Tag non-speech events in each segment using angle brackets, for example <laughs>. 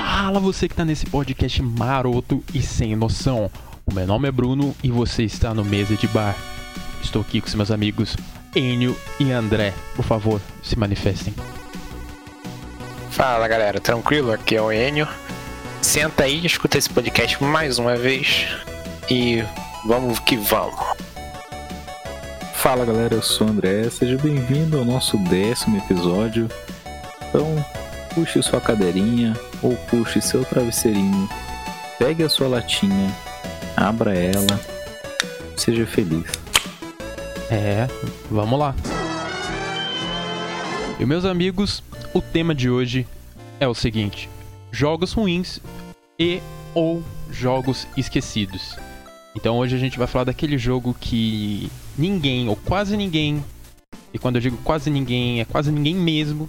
Fala você que tá nesse podcast maroto e sem noção. O meu nome é Bruno e você está no Mesa de Bar. Estou aqui com os meus amigos Enio e André. Por favor, se manifestem. Fala galera, tranquilo? Aqui é o Enio. Senta aí, escuta esse podcast mais uma vez e vamos que vamos. Fala galera, eu sou o André, seja bem-vindo ao nosso décimo episódio. Então, puxe sua cadeirinha ou puxe seu travesseirinho, pegue a sua latinha, abra ela, seja feliz. É, vamos lá. E meus amigos, o tema de hoje é o seguinte: jogos ruins e ou jogos esquecidos. Então hoje a gente vai falar daquele jogo que ninguém ou quase ninguém, e quando eu digo quase ninguém, é quase ninguém mesmo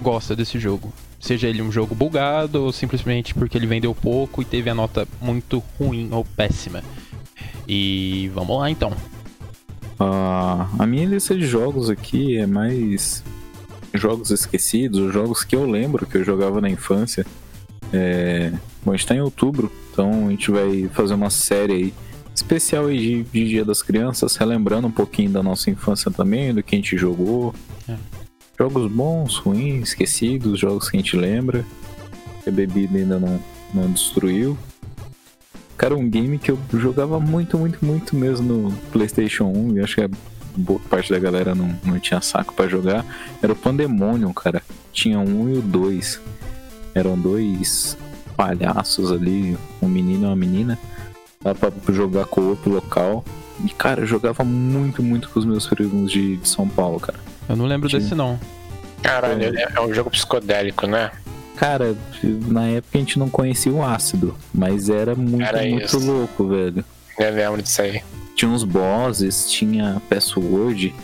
gosta desse jogo. Seja ele um jogo bugado ou simplesmente porque ele vendeu pouco e teve a nota muito ruim ou péssima. E vamos lá então. Ah, a minha lista de jogos aqui é mais jogos esquecidos, jogos que eu lembro que eu jogava na infância. É... Bom, a gente tá em outubro, então a gente vai fazer uma série aí especial aí de, de Dia das Crianças, relembrando um pouquinho da nossa infância também, do que a gente jogou. É. Jogos bons, ruins, esquecidos, jogos que a gente lembra. Que a bebida ainda não, não destruiu. Cara, um game que eu jogava muito, muito, muito mesmo no PlayStation 1, e acho que a boa parte da galera não, não tinha saco para jogar, era o Pandemonium, cara. Tinha um e o dois. Eram dois palhaços ali, um menino e uma menina. Dá pra jogar co-op local. E, cara, eu jogava muito, muito com os meus primos de, de São Paulo, cara. Eu não lembro Tinha... desse, não. Caralho, é, é um jogo psicodélico, né? Cara, na época a gente não conhecia o ácido, mas era muito, era muito louco, velho. Eu lembro disso aí. Tinha uns bosses, tinha password.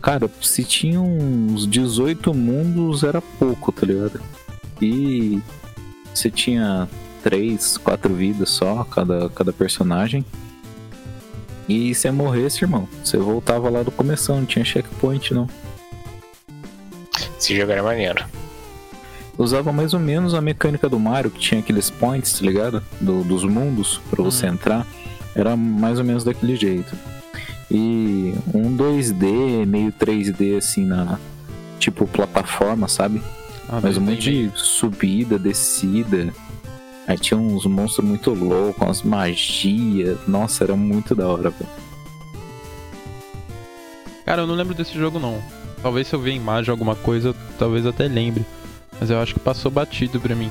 Cara, se tinha uns 18 mundos, era pouco, tá ligado? E você tinha três, quatro vidas só, cada, cada personagem. E se morresse, irmão, você voltava lá do começo, não tinha checkpoint não. Esse jogo era maneiro. Usava mais ou menos a mecânica do Mario, que tinha aqueles points, tá ligado? Do, dos mundos, para você hum. entrar. Era mais ou menos daquele jeito. E um 2D, meio 3D assim na. Tipo plataforma, sabe? Ah, Mas um monte de subida, descida. Aí tinha uns monstros muito loucos, umas magias. Nossa, era muito da hora, velho. Cara, eu não lembro desse jogo não. Talvez se eu ver imagem alguma coisa, talvez até lembre. Mas eu acho que passou batido pra mim.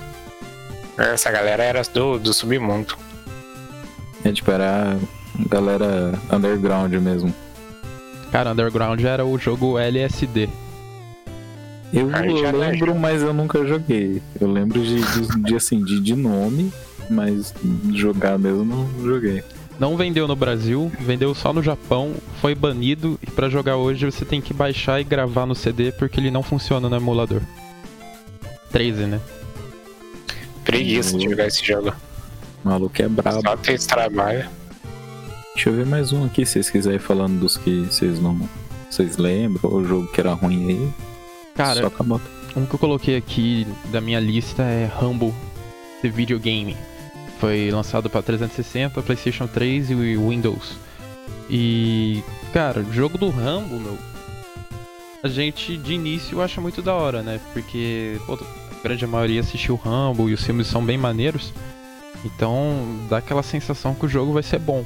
Essa galera era do, do submundo. É tipo, era galera underground mesmo. Cara, underground era o jogo LSD. Eu, eu lembro, mas eu nunca joguei. Eu lembro de, de, de assim, de, de nome, mas jogar mesmo não joguei. Não vendeu no Brasil, vendeu só no Japão, foi banido e para jogar hoje você tem que baixar e gravar no CD porque ele não funciona no emulador. 13, né? Preguiça de jogar esse jogo. O maluco é brabo. Só tem esse trabalho. Deixa eu ver mais um aqui, se vocês quiserem falando dos que vocês não. Vocês lembram, o jogo que era ruim aí. Cara, um que eu coloquei aqui da minha lista é Humble The Video Game. Foi lançado para 360, PlayStation 3 e Windows. E, cara, o jogo do Rambo, meu. A gente de início acha muito da hora, né? Porque pô, a grande maioria assistiu Rambo e os filmes são bem maneiros. Então dá aquela sensação que o jogo vai ser bom.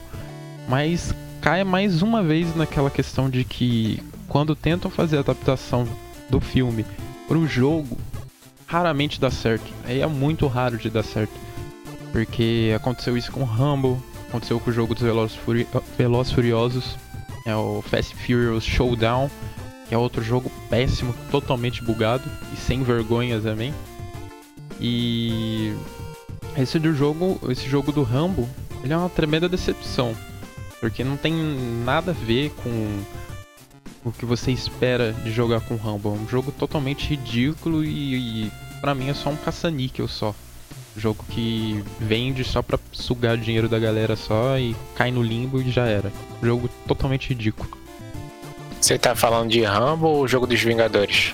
Mas cai mais uma vez naquela questão de que quando tentam fazer a adaptação do filme pro jogo, raramente dá certo. Aí é muito raro de dar certo. Porque aconteceu isso com Rumble, aconteceu com o jogo dos Velozes Furi Veloz Furiosos, é o Fast Furious Showdown, que é outro jogo péssimo, totalmente bugado e sem vergonha também. E esse do jogo, esse jogo do Rambo, ele é uma tremenda decepção, porque não tem nada a ver com o que você espera de jogar com Rumble. É um jogo totalmente ridículo e, e para mim é só um caça-níquel só. Jogo que vende só pra sugar o dinheiro da galera só e cai no limbo e já era. Jogo totalmente ridículo. Você tá falando de Rambo ou o jogo dos Vingadores?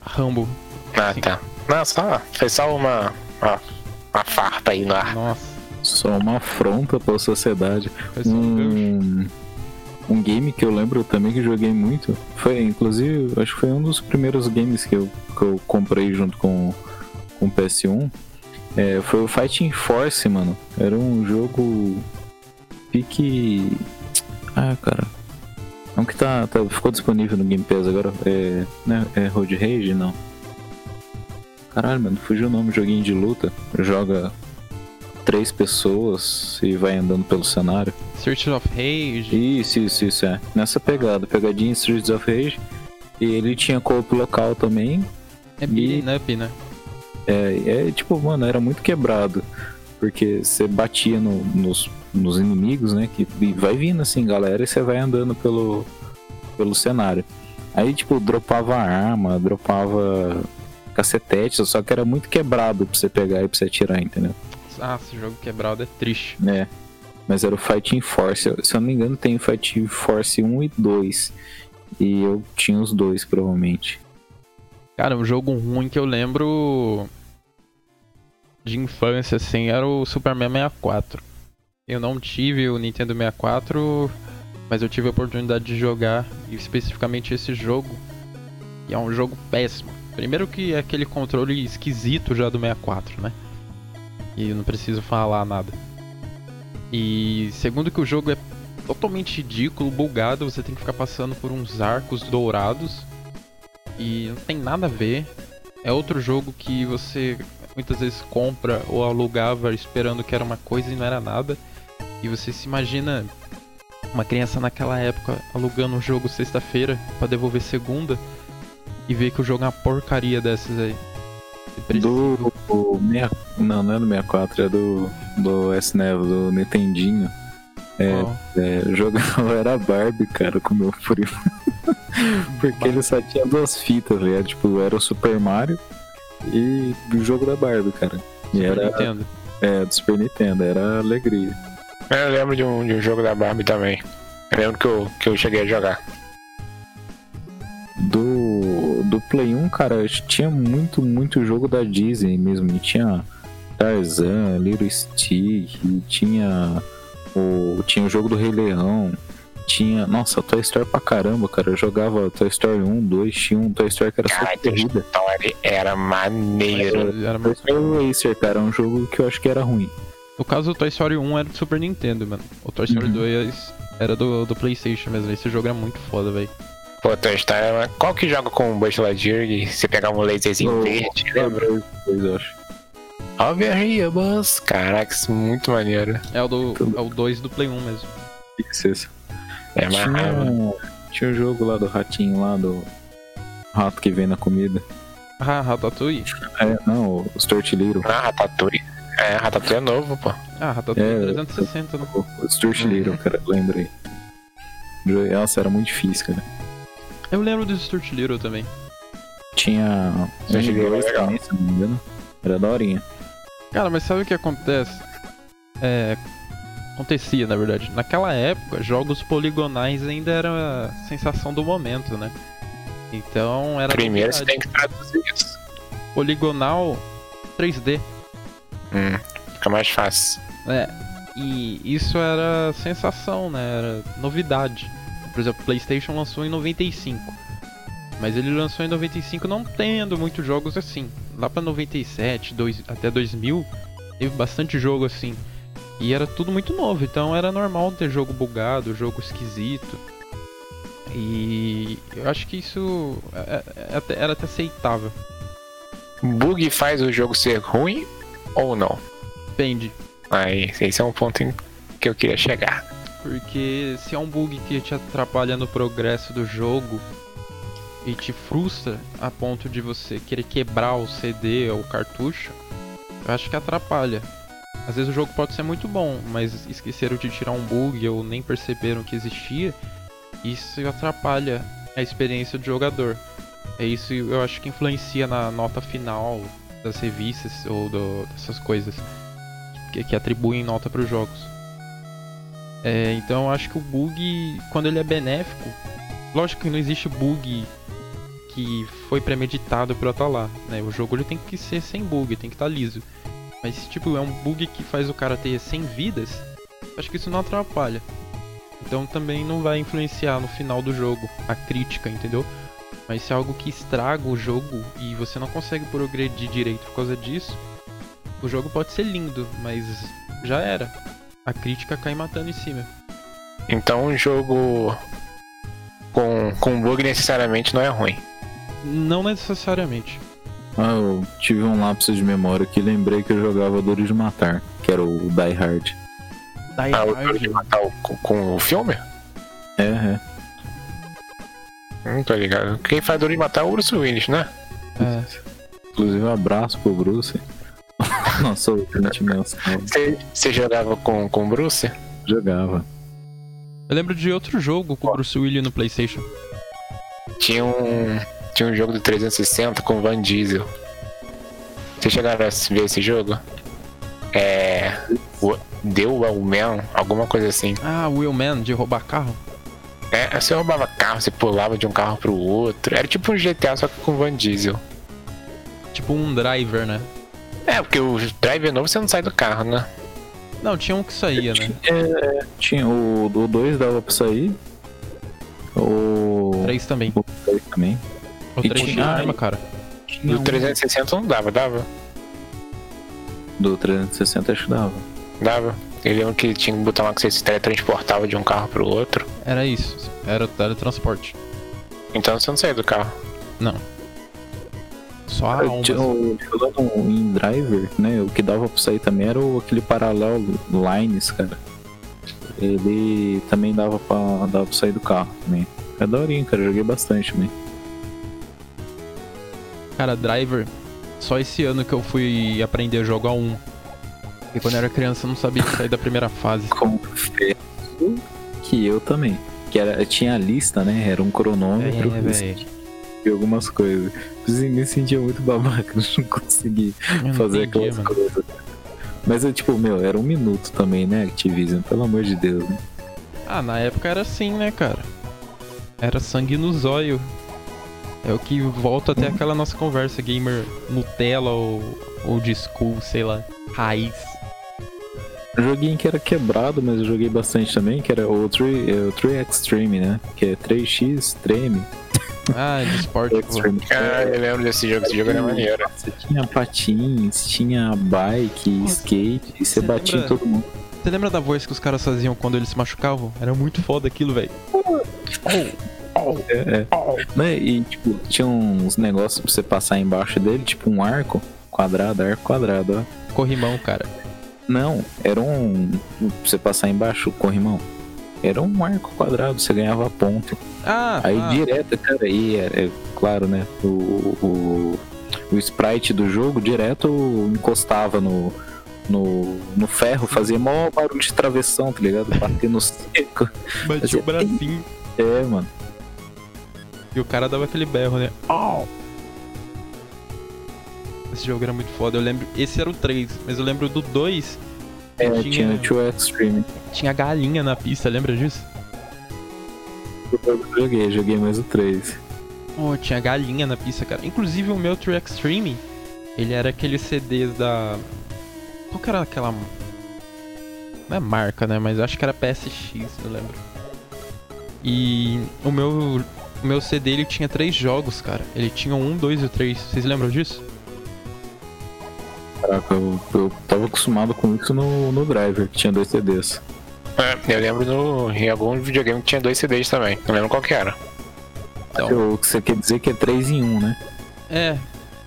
Rambo. Ah, Sim. tá. Não, só. Foi só uma, uma, uma farpa aí no ar. Nossa, Só uma afronta pra sociedade. foi só um gancho. Um, um game que eu lembro também que joguei muito. Foi, inclusive, acho que foi um dos primeiros games que eu, que eu comprei junto com, com o PS1. É, foi o Fighting Force, mano. Era um jogo. Pique. Ah, cara. Um que tá, tá- ficou disponível no Game Pass agora. É. Né, é Road Rage? Não. Caralho, mano, fugiu o nome. Joguinho de luta. Joga três pessoas e vai andando pelo cenário. Search of Rage. Isso, isso, isso, é. Nessa pegada, pegadinha Streets of Rage. E ele tinha co-op local também. É beating up, né? É, é tipo, mano, era muito quebrado. Porque você batia no- nos, nos inimigos, né? Que e vai vindo assim, galera, e você vai andando pelo, pelo cenário. Aí, tipo, dropava arma, dropava cacetete, só que era muito quebrado pra você pegar e pra você atirar, entendeu? Ah, esse jogo quebrado é triste. É. Mas era o Fighting Force. Se eu não me engano, tem o Fighting Force 1 e 2. E eu tinha os dois, provavelmente. Cara, um jogo ruim que eu lembro de infância, assim, era o Superman 64. Eu não tive o Nintendo 64, mas eu tive a oportunidade de jogar e especificamente esse jogo. E é um jogo péssimo. Primeiro que é aquele controle esquisito já do 64, né? E eu não preciso falar nada. E segundo que o jogo é totalmente ridículo, bugado, você tem que ficar passando por uns arcos dourados e não tem nada a ver. É outro jogo que você muitas vezes compra ou alugava esperando que era uma coisa e não era nada. E você se imagina uma criança naquela época alugando um jogo sexta-feira pra devolver segunda e ver que o jogo é uma porcaria dessas aí. Do. meia- Não, não é do 64, é do. Do SNES, do Nintendinho. É, Ó, é, jogava era Barbie, cara, com meu primo. <laughs> Porque ele só tinha duas fitas, velho. Tipo, era o Super Mario e o jogo da Barbie, cara. E Super era. Nintendo. É, do Super Nintendo, era alegria. Eu lembro de um, de um jogo da Barbie também. Eu lembro que eu, que eu cheguei a jogar. Do, do Play 1, cara, tinha muito, muito jogo da Disney mesmo. Tinha Tarzan, Little Stick, tinha o, tinha o jogo do Rei Leão. Tinha. Nossa, Toy Story pra caramba, cara. Eu jogava Toy Story 1, 2, tinha um Toy Story que era só Cara, de corrida. Story era maneiro. Era Toy Story Racer, cara, é um jogo que eu acho que era ruim. No caso, o Toy Story 1 era do Super Nintendo, mano. O Toy Story Uhum. 2 era do, do PlayStation mesmo. Esse jogo era muito foda, velho. Pô, Toy Story era... Qual que joga com o Buzz Lightyear e você pegava um laserzinho Oh, verde? Lembra? Dois, eu acho. Over here, Buzz. Caraca, isso é muito maneiro. É o do é o 2 do Play 1 mesmo. Isso, isso. É mais raiva. Tinha, tinha um jogo lá do ratinho lá, do rato que vem na comida. Ah, Ratatouille? É, não, o Stuart Little. Ah, Ratatouille. É, Ratatouille é novo, pô. Ah, Ratatouille É, 360, né? O Stuart Little, cara, lembrei. Nossa, era muito difícil, cara. Eu lembro do Stuart Little também. Tinha um Stuart e Little dois legal. também, se não me engano. Era daorinha. Cara, mas sabe o que acontece? É. Acontecia, na verdade. Naquela época, jogos poligonais ainda era a sensação do momento, né? Então era. Primeiro você tem que traduzir isso. Poligonal 3D. Hum, fica mais fácil. É, e isso era sensação, né? Era novidade. Por exemplo, o PlayStation lançou em 95. Mas ele lançou em 95 não tendo muitos jogos assim. Lá pra 97, dois, até 2000, teve bastante jogo assim. E era tudo muito novo, então era normal ter jogo bugado, jogo esquisito. E eu acho que isso é- é- é era até aceitável. Bug faz o jogo ser ruim ou não? Depende. Aí, esse é um ponto em que eu queria chegar. Porque se é um bug que te atrapalha no progresso do jogo e te frustra a ponto de você querer quebrar o CD ou o cartucho, eu acho que atrapalha. Às vezes o jogo pode ser muito bom, mas esqueceram de tirar um bug ou nem perceberam que existia, isso atrapalha a experiência do jogador. É isso eu acho que influencia na nota final das revistas ou do- dessas coisas que, que atribuem nota para os jogos. É, então eu acho que o bug, quando ele é benéfico, lógico que não existe bug que foi premeditado pra estar lá, né? O jogo ele tem que ser sem bug, tem que estar liso. Mas se tipo é um bug que faz o cara ter 100 vidas, acho que isso não atrapalha. Então também não vai influenciar no final do jogo a crítica, entendeu? Mas se é algo que estraga o jogo e você não consegue progredir direito por causa disso, o jogo pode ser lindo, mas já era. A crítica cai matando em cima. Então um jogo com, com bug necessariamente não é ruim. Não necessariamente. Ah, eu tive um lapso de memória que lembrei que eu jogava Duro de Matar, que era o Die Hard. Die Ah, o Hard, Duro de matar o- com, com o filme? É, é. Não tô ligado. Quem faz Duro de matar é o Bruce Willis, né? é, Inclusive, um abraço pro Bruce. <laughs> Nossa, ouvinte mensal. Você, você jogava com, com o Bruce? Jogava. Eu lembro de outro jogo com o Bruce Willis no Playstation. Tinha um. Tinha um jogo do 360 com o Van Diesel. Vocês chegaram a ver esse jogo? É. o- Deu o Man, alguma coisa assim. Ah, Wheelman, de roubar carro? É, você roubava carro, você pulava de um carro pro outro. Era tipo um GTA, só que com Van Diesel. Tipo um driver, né? É, porque o driver novo você não sai do carro, né? Não, tinha um que saía, né? É, tinha o 2 dava pra sair. O. Três também. O 3 também. O E tinha- arma, cara. Tinha Do um 360 não dava, dava? Do 360 acho que dava. Dava. Eu lembro que tinha um botão lá que você se teletransportava de um carro pro outro. Era isso. Era o teletransporte. Então você não saía do carro. Só a Eu alma. Falando em driver, né? O que dava pra sair também era o- aquele paralelo Lines, cara. Ele também dava pra, dava pra sair do carro também. É daorinha, cara. Joguei bastante também. Cara, driver. Só esse ano que eu fui aprender a jogar um. E quando eu era criança eu não sabia sair da primeira fase. Confesso que eu também. Que era, tinha a lista, né? Era um cronômetro. É, velho. E algumas coisas. Eu me sentia muito babaca, eu <laughs> não consegui Eu não fazer entendi, aquelas mano. coisas. Mas eu, tipo, meu, era um minuto também, né, Activision? Pelo amor de Deus, né? Ah, na época era assim, né, cara? Era sangue no zóio. É o que volta até aquela nossa conversa, gamer Nutella ou, ou de school, sei lá, raiz. Um joguinho que era quebrado, mas eu joguei bastante também, que era o 3, é, o 3 Extreme, né? Que é 3x Extreme. <laughs> Ah, de esporte. Ah, eu lembro desse jogo, esse jogo era maneiro. Você tinha patins, tinha bike, skate, e você você batia em lembra- todo mundo. Você lembra da voz que os caras faziam quando eles se machucavam? Era muito foda aquilo, velho. É, é. E, tipo, tinha uns negócios pra você passar embaixo dele, tipo um arco quadrado, arco quadrado, ó. Corrimão, cara. Não, era um. Pra você passar embaixo, corrimão. Era um arco quadrado, você ganhava ponto. Ah, Aí ah, direto, cara, aí é, é claro, né? O, o, o sprite do jogo direto encostava no, no, no ferro, fazia mó barulho de travessão, tá ligado? Bater no <laughs> seco. bati o bracinho. É, mano. E o cara dava aquele berro, né? Au! Esse jogo era muito foda. Eu lembro. Esse era o 3, mas eu lembro do 2. É, Tinha- tinha o Two Extreme. Tinha galinha na pista, lembra disso? Eu joguei, joguei mais o 3. Pô, tinha galinha na pista, cara. Inclusive o meu True Extreme, ele era aqueles CDs da. Qual que era aquela. Não é marca, né? Mas acho que era PSX, eu lembro. E o meu. O meu CD ele tinha três jogos, cara. Ele tinha um, dois e o três. Vocês lembram disso? Caraca, eu, eu tava acostumado com isso no, no Driver, que tinha dois CDs. É, eu lembro no, em algum videogame que tinha dois CDs também. Não lembro qual que era. Então. O que você quer dizer que é 3 em 1, né? É.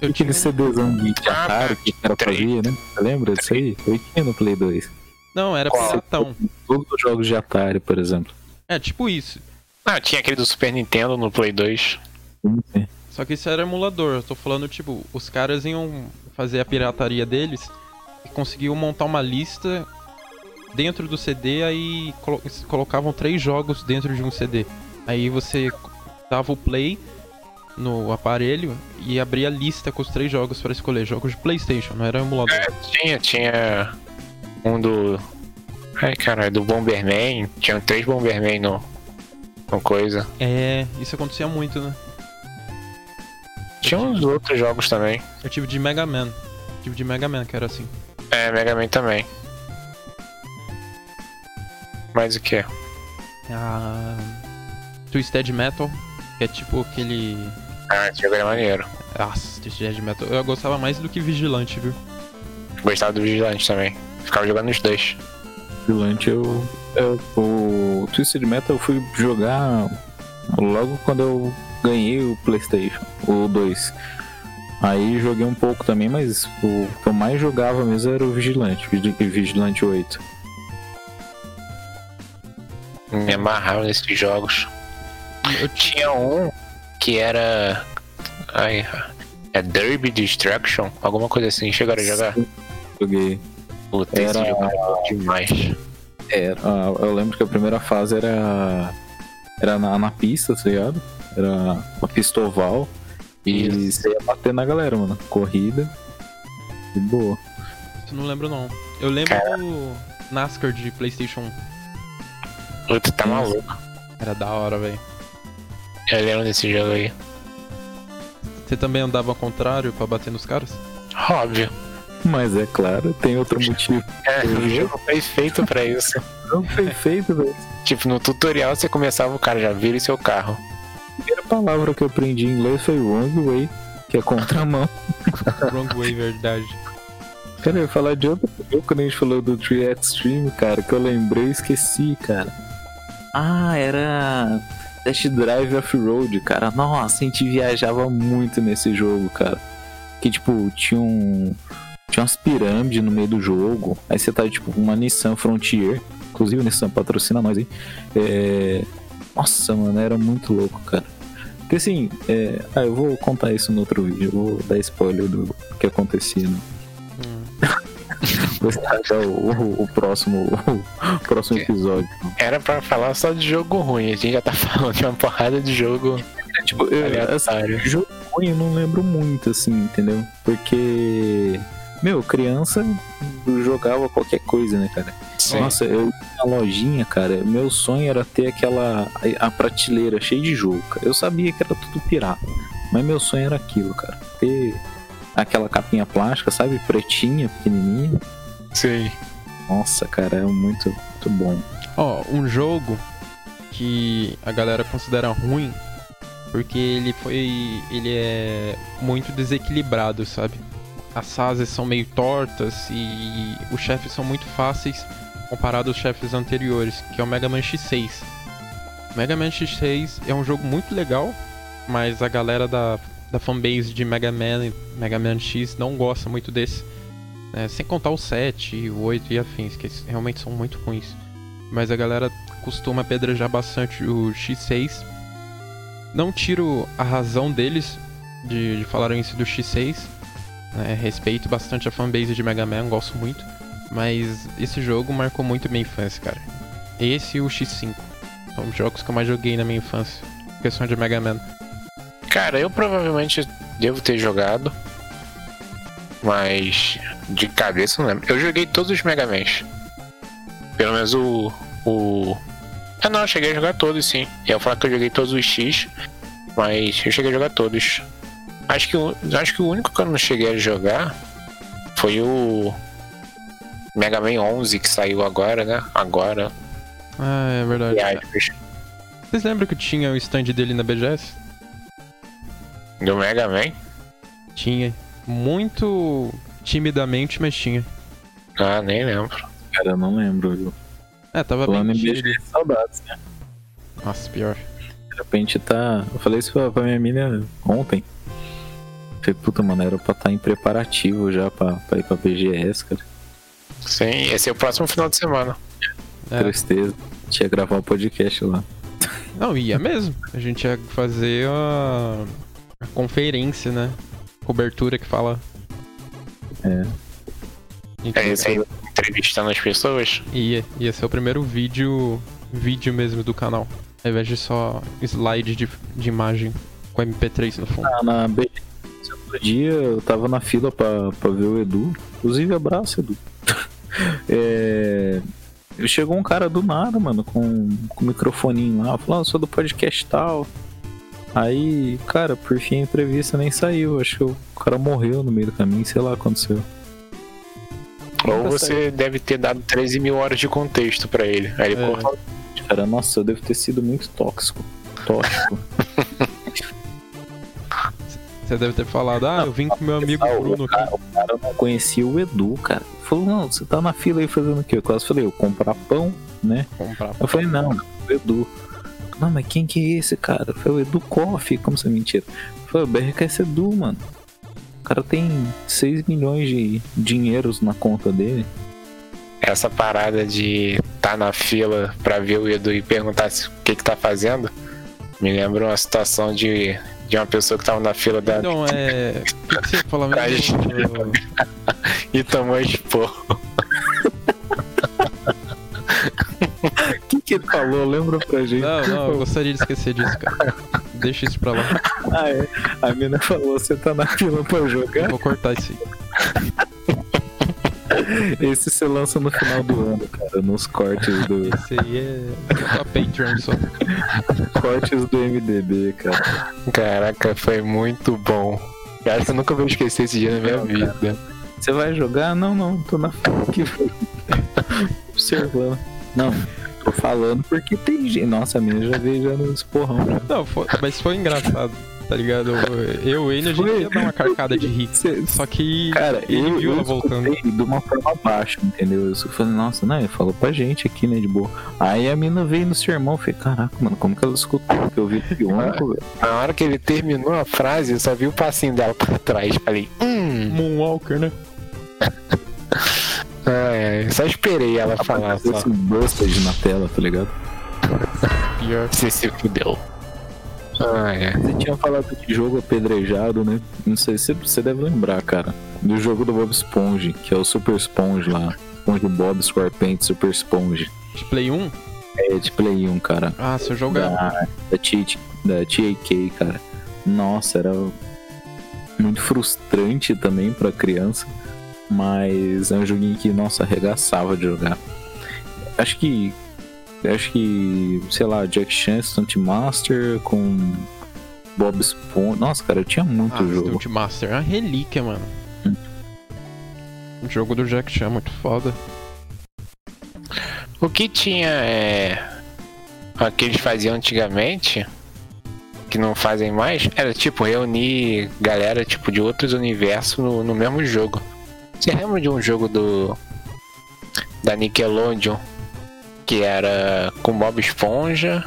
Eu Aquele tinha... CDzão de Ah, Atari que era pra três. ver, né? Você lembra disso aí? Eu tinha no Play 2. Não, era Qual? piratão. Todos os jogos de Atari, por exemplo. É, tipo isso. Ah, tinha aquele do Super Nintendo no Play 2. Sim. Só que isso era emulador. Eu tô falando, tipo, os caras iam fazer a pirataria deles e conseguiam montar uma lista dentro do CD, aí colo- colocavam três jogos dentro de um CD. Aí você dava o play no aparelho e abria a lista com os três jogos pra escolher. Jogos de Playstation, não era emulador. É, tinha, tinha um do. Ai, caralho, do Bomberman. Tinha três Bomberman no. No coisa. É, isso acontecia muito, né? Tinha uns outros jogos também. Eu tive de Mega Man. Tive de Mega Man, que era assim. É, Mega Man também. Mais o que? Ah, Twisted Metal, que é tipo aquele. Ah, esse jogo era maneiro. Nossa, Twisted Metal. Eu gostava mais do que Vigilante, viu? Gostava do Vigilante também. Ficava jogando os dois. Vigilante eu. O Twisted Metal eu fui jogar logo quando eu ganhei o PlayStation, o 2. Aí joguei um pouco também, mas o que eu mais jogava mesmo era o Vigilante, Vigi- Vigilante 8. Me amarrava nesses jogos. Eu Tinha um que era. Ai, é Derby Destruction? Alguma coisa assim. Chegaram a jogar? Joguei. Puta, esse Era- jogo era bom demais. Era, ah, eu lembro que a primeira fase era. Era na, na pista, tá ligado? Era uma pista oval. E Isso. você ia bater na galera, mano. Corrida. De boa. Isso eu não lembro não. Eu lembro do NASCAR de Playstation 1. Puta, tá maluco. Era da hora, velho. Eu lembro desse jogo aí. Você também andava ao contrário pra bater nos caras? Óbvio. Mas é claro, tem outro motivo. <laughs> É, o jogo foi feito pra isso. <laughs> Não foi feito, velho. tipo, no tutorial você começava o cara já vira seu carro. A primeira palavra que eu aprendi em inglês foi wrong way, que é contramão. <laughs> Wrong way, verdade. Cara, eu ia falar de outro jogo quando a gente falou do Tree Extreme, cara, que eu lembrei e esqueci, cara. Ah, era Test Drive Off-Road, cara. Nossa, a gente viajava muito nesse jogo, cara. Que, tipo, tinha um... Tinha umas pirâmides no meio do jogo. Aí você tá, tipo, uma Nissan Frontier. Inclusive, a Nissan patrocina nós, hein? É... Nossa, mano, era muito louco, cara. Porque assim, é... ah, eu vou contar isso no outro vídeo. Eu vou dar spoiler do que acontecia, né? Hum. <laughs> O, o, o próximo, o próximo episódio. Era pra falar só de jogo ruim. A gente já tá <laughs> falando de uma porrada de jogo Tipo, eu, assim, jogo ruim eu não lembro muito, assim, entendeu? Porque, meu, criança jogava qualquer coisa, né, cara? Sim. Nossa, eu na lojinha, cara, meu sonho era ter aquela, a, prateleira cheia de jogo, cara. Eu sabia que era tudo pirata, mas meu sonho era aquilo, cara. Ter aquela capinha plástica, sabe? Pretinha, pequenininha. Sim. Nossa, cara, é muito, muito bom. Ó, um jogo que a galera considera ruim porque ele foi. ele é muito desequilibrado, sabe? As fases são meio tortas e os chefes são muito fáceis comparado aos chefes anteriores, que é o Mega Man X6. O Mega Man X6 é um jogo muito legal, mas a galera da, da fanbase de Mega Man e Mega Man X não gosta muito desse. né? sem contar o 7 e o 8 e afins, que realmente são muito ruins. Mas a galera costuma apedrejar bastante o X6. Não tiro a razão deles de, de falarem isso do X6. Né? Respeito bastante a fanbase de Mega Man, gosto muito. Mas esse jogo marcou muito minha infância, cara. Esse e o X5. São os jogos que eu mais joguei na minha infância. Questão de Mega Man. Cara, eu provavelmente devo ter jogado. Mas de cabeça não lembro. Eu joguei todos os Mega Mans. Pelo menos o. o... Ah não, eu cheguei a jogar todos sim. Eu ia falar que eu joguei todos os X, mas eu cheguei a jogar todos. Acho que, o- acho que o único que eu não cheguei a jogar foi o Mega Man 11 que saiu agora, né? Agora. Ah, é verdade. aspas, Vocês lembram que tinha o stand dele na BGS? Do Mega Man. Tinha. Muito timidamente, mas tinha. Ah, nem lembro. Cara, eu não lembro, viu? É, tava bem Falando em tímido. BG, saudades, né? Nossa, pior. De repente tá. Eu falei isso pra, pra minha mina ontem. Falei, puta, mano, era pra estar em preparativo já pra, pra ir pra BGS, cara. Sim, esse é o próximo final de semana. É. Tristeza. Tinha que gravar um podcast lá. Não, ia mesmo. A gente ia fazer a, a conferência, né? Cobertura que fala. É. Então, É esse aí entrevistando as pessoas. Ia, ia ser o primeiro vídeo, vídeo mesmo do canal. Ao invés de só slide de, de imagem com MP3 no fundo. Na, na BGS, outro dia eu tava na fila pra, pra ver o Edu. Inclusive, abraço, Edu. <laughs> é. Chegou um cara do nada, mano, com, com o microfoninho lá, falou, ah, sou do podcast tal. Aí, cara, por fim a entrevista nem saiu. Acho que o cara morreu no meio do caminho, sei lá aconteceu. Ou você deve ter dado 13 mil horas de contexto pra ele. Aí ele É. cortou. Cara, nossa, eu devo ter sido muito tóxico. Tóxico. <laughs> Você deve ter falado, ah, eu vim com meu amigo Ah, Bruno o, aqui. cara, o cara não conhecia o Edu, cara. Falou, não, você tá na fila aí fazendo o quê? Eu quase falei, eu comprar pão, né? Comprar. Eu falei, não, o Edu. Não, mas quem que é esse cara? Eu falei, o Edu Coffee, como você é mentira? Eu falei, o BRKS Edu, mano. O cara tem 6 milhões de dinheiros na conta dele. Essa parada de tá na fila pra ver o Edu e perguntar se- o que que tá fazendo, me lembra uma situação de, de uma pessoa que tava na fila da Então, é. O que você fala <laughs> Pra mesmo? <laughs> e tomou esporro. O que, que ele falou? Lembra pra gente? Não, não, eu gostaria de esquecer disso, cara. Deixa isso pra lá. Ah, é. A mina falou, você tá na fila pra jogar? Vou cortar isso aí. <laughs> <laughs> Esse você lança no final do ano, cara, nos cortes do Esse aí é pra Patreon só. cortes do MDB, cara. Caraca, foi muito bom. Eu acho que eu nunca vou esquecer esse dia na minha Não, vida. Você vai jogar? Não, não, tô na fila aqui. Observando. Não, tô falando porque tem gente. Nossa, a mina já veio já nos porrão já. Não, foi- mas foi engraçado, tá ligado? Eu e ele, a gente ia dar uma carcada de rir. Só que Cara, ele eu, viu eu ela voltando. de uma forma baixa, entendeu? Eu só falei, nossa, não, ele falou pra gente aqui, né, de boa. Aí a mina veio no sermão, eu falei, caraca, mano, como que ela escutou? Porque eu vi o velho. Na hora que ele terminou a frase, eu só vi o passinho dela pra trás. Falei, hum. Moonwalker, né? <laughs> Ai, ai, só esperei ela falar. Só. Esse busted na tela, tá ligado? Pior. Você se fudeu. Ai, ai. Você tinha falado de jogo apedrejado, né? Não sei se você deve lembrar, cara. Do jogo do Bob Esponja, que é o Super Sponge lá. Sponge Bob SquarePants Super Sponge. De Play 1? É de Play 1, cara. Ah, se eu jogar. Da, da, T- da TAK, cara. Nossa, era muito frustrante também pra criança. Mas é um joguinho que, nossa, arregaçava de jogar. Acho que. Acho que, sei lá, Jack Chan, Stunt Master com Bob Esponja. Nossa, cara, eu tinha muito Ah, jogo. Stunt Master é uma relíquia, mano. Hum. O jogo do Jack Chan é muito foda. O que tinha é. O que eles faziam antigamente, que não fazem mais, era tipo reunir galera tipo de outros universos no, no mesmo jogo. Você lembra de um jogo do. da Nickelodeon que era com Bob Esponja,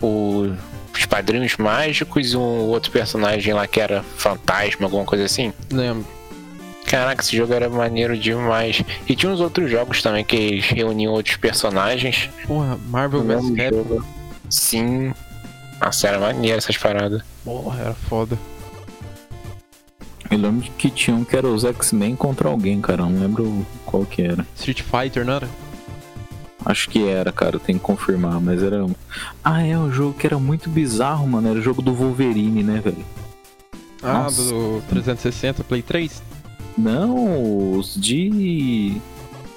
o- os padrinhos mágicos e um outro personagem lá que era fantasma, alguma coisa assim? Lembro. Caraca, esse jogo era maneiro demais. E tinha uns outros jogos também que eles reuniam outros personagens. Porra, Marvel vs Capcom. Sim. Nossa, era maneiro essas paradas. Porra, era foda. Eu lembro que tinha um que era os X-Men contra alguém, cara. Não lembro qual que era. Street Fighter, não era? Acho que era, cara. Eu tenho que confirmar. Mas era. um- Ah, é um jogo que era muito bizarro, mano. Era o jogo do Wolverine, né, velho? Ah, Nossa. do 360, Play 3? Não, os de.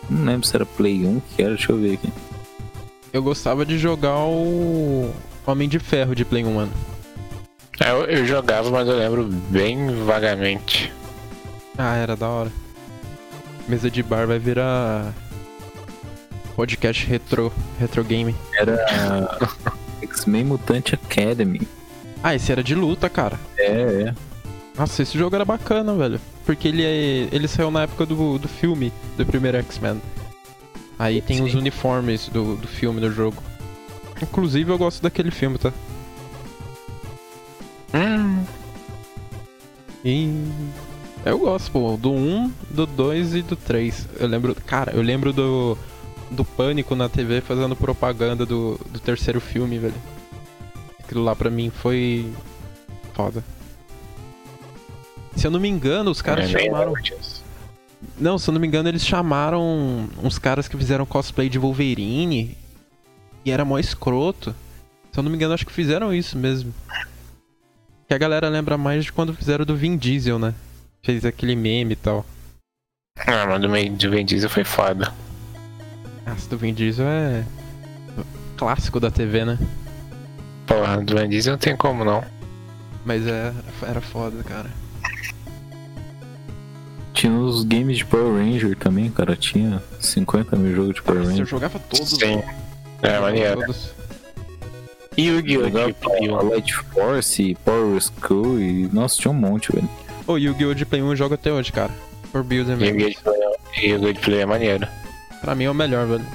Não lembro se era Play 1 que era. Deixa eu ver aqui. Eu gostava de jogar o Homem de Ferro de Play 1, mano. É, Eu, eu jogava, mas eu lembro bem vagamente. Ah, era da hora. Mesa de bar vai virar podcast retro, retro game. Era. <laughs> X-Men Mutant Academy. Ah, esse era de luta, cara. É, é. Nossa, esse jogo era bacana, velho. Porque ele é, ele saiu na época do, do filme do primeiro X-Men. Aí tem Sim. os uniformes do, do filme do jogo. Inclusive eu gosto daquele filme, tá? Hum, E eu gosto, pô, do 1, do 2 e do 3. Eu lembro, cara, eu lembro do do Pânico na TV fazendo propaganda do, do terceiro filme, velho. Aquilo lá pra mim foi foda. Se eu não me engano, os caras eu nem chamaram. Não, se eu não me engano, eles chamaram uns caras que fizeram cosplay de Wolverine. E era mó escroto. Se eu não me engano, acho que fizeram isso mesmo. Que a galera lembra mais de quando fizeram do Vin Diesel, né? Fez aquele meme e tal. Ah, mas do Vin Diesel foi foda. Nossa, do Vin Diesel é. clássico da TV, né? Porra, do Vin Diesel não tem como não. Mas é, era foda, cara. Tinha os games de Power Ranger também, cara. Tinha 50 mil jogos de Power Nossa, eu Ranger. jogava todos. Sim. É, maneiro. E o Yu-Gi-Oh! Jogava de Play 1? Light Force, Power School e. Nossa, tinha um monte, velho. Ô, Yu-Gi-Oh! de Play 1 eu jogo até hoje, cara. For Builder mesmo. Yu-Gi-Oh! de Play- Yu-Gi-Oh! de Play é maneiro. Pra mim é o melhor, velho.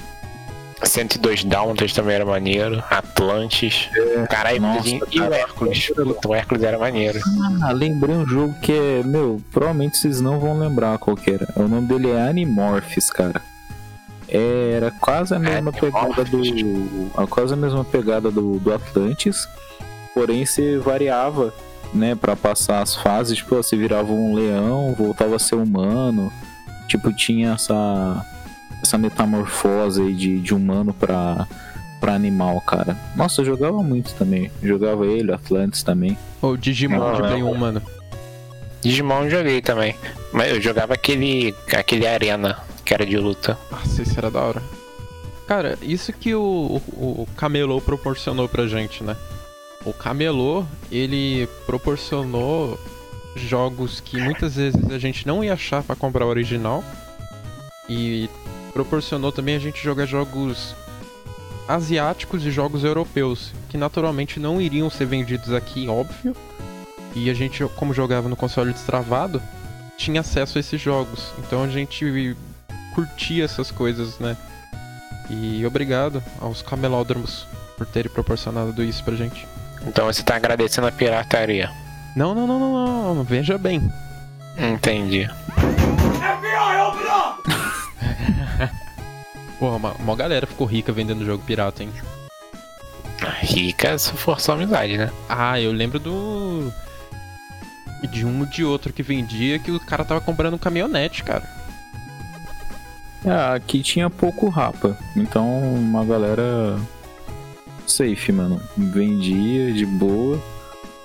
102 Dálmatas também era maneiro. Atlantis. Caralho, Nossa, e o. Hércules. Puta, o Hércules era maneiro. Ah, lembrei um jogo que é. Meu, provavelmente vocês não vão lembrar qual que era. O nome dele é Animorphs, cara. Era quase a mesma pegada do. a- Quase a mesma pegada do, do Atlantis. Porém, você variava, né, pra passar as fases. Tipo, você virava um leão, voltava a ser humano. Tipo, tinha essa. Essa metamorfose aí de, de humano pra, pra animal, cara. Nossa, eu jogava muito também. Jogava ele, Atlantis também. Ô, Digimon de Play não. 1, mano. Digimon eu joguei também. Mas eu jogava aquele. aquele Arena, que era de luta. Nossa, isso era da hora. Cara, isso que o, o, o Camelô proporcionou pra gente, né? O Camelô, ele proporcionou jogos que muitas vezes a gente não ia achar pra comprar o original. E proporcionou também a gente jogar jogos asiáticos e jogos europeus, que naturalmente não iriam ser vendidos aqui, óbvio. E a gente, como jogava no console destravado, tinha acesso a esses jogos. Então a gente curtia essas coisas, né? E obrigado aos camelódromos por terem proporcionado isso pra gente. Então você tá agradecendo a pirataria. Não, não, não, não, não, veja bem. Entendi. Porra, uma, uma galera ficou rica vendendo jogo pirata, hein? Rica se for só amizade, né? Ah, eu lembro do. De um de outro que vendia que o cara tava comprando um caminhonete, cara. Ah, aqui tinha pouco rapa. Então uma galera safe, mano. Vendia de boa.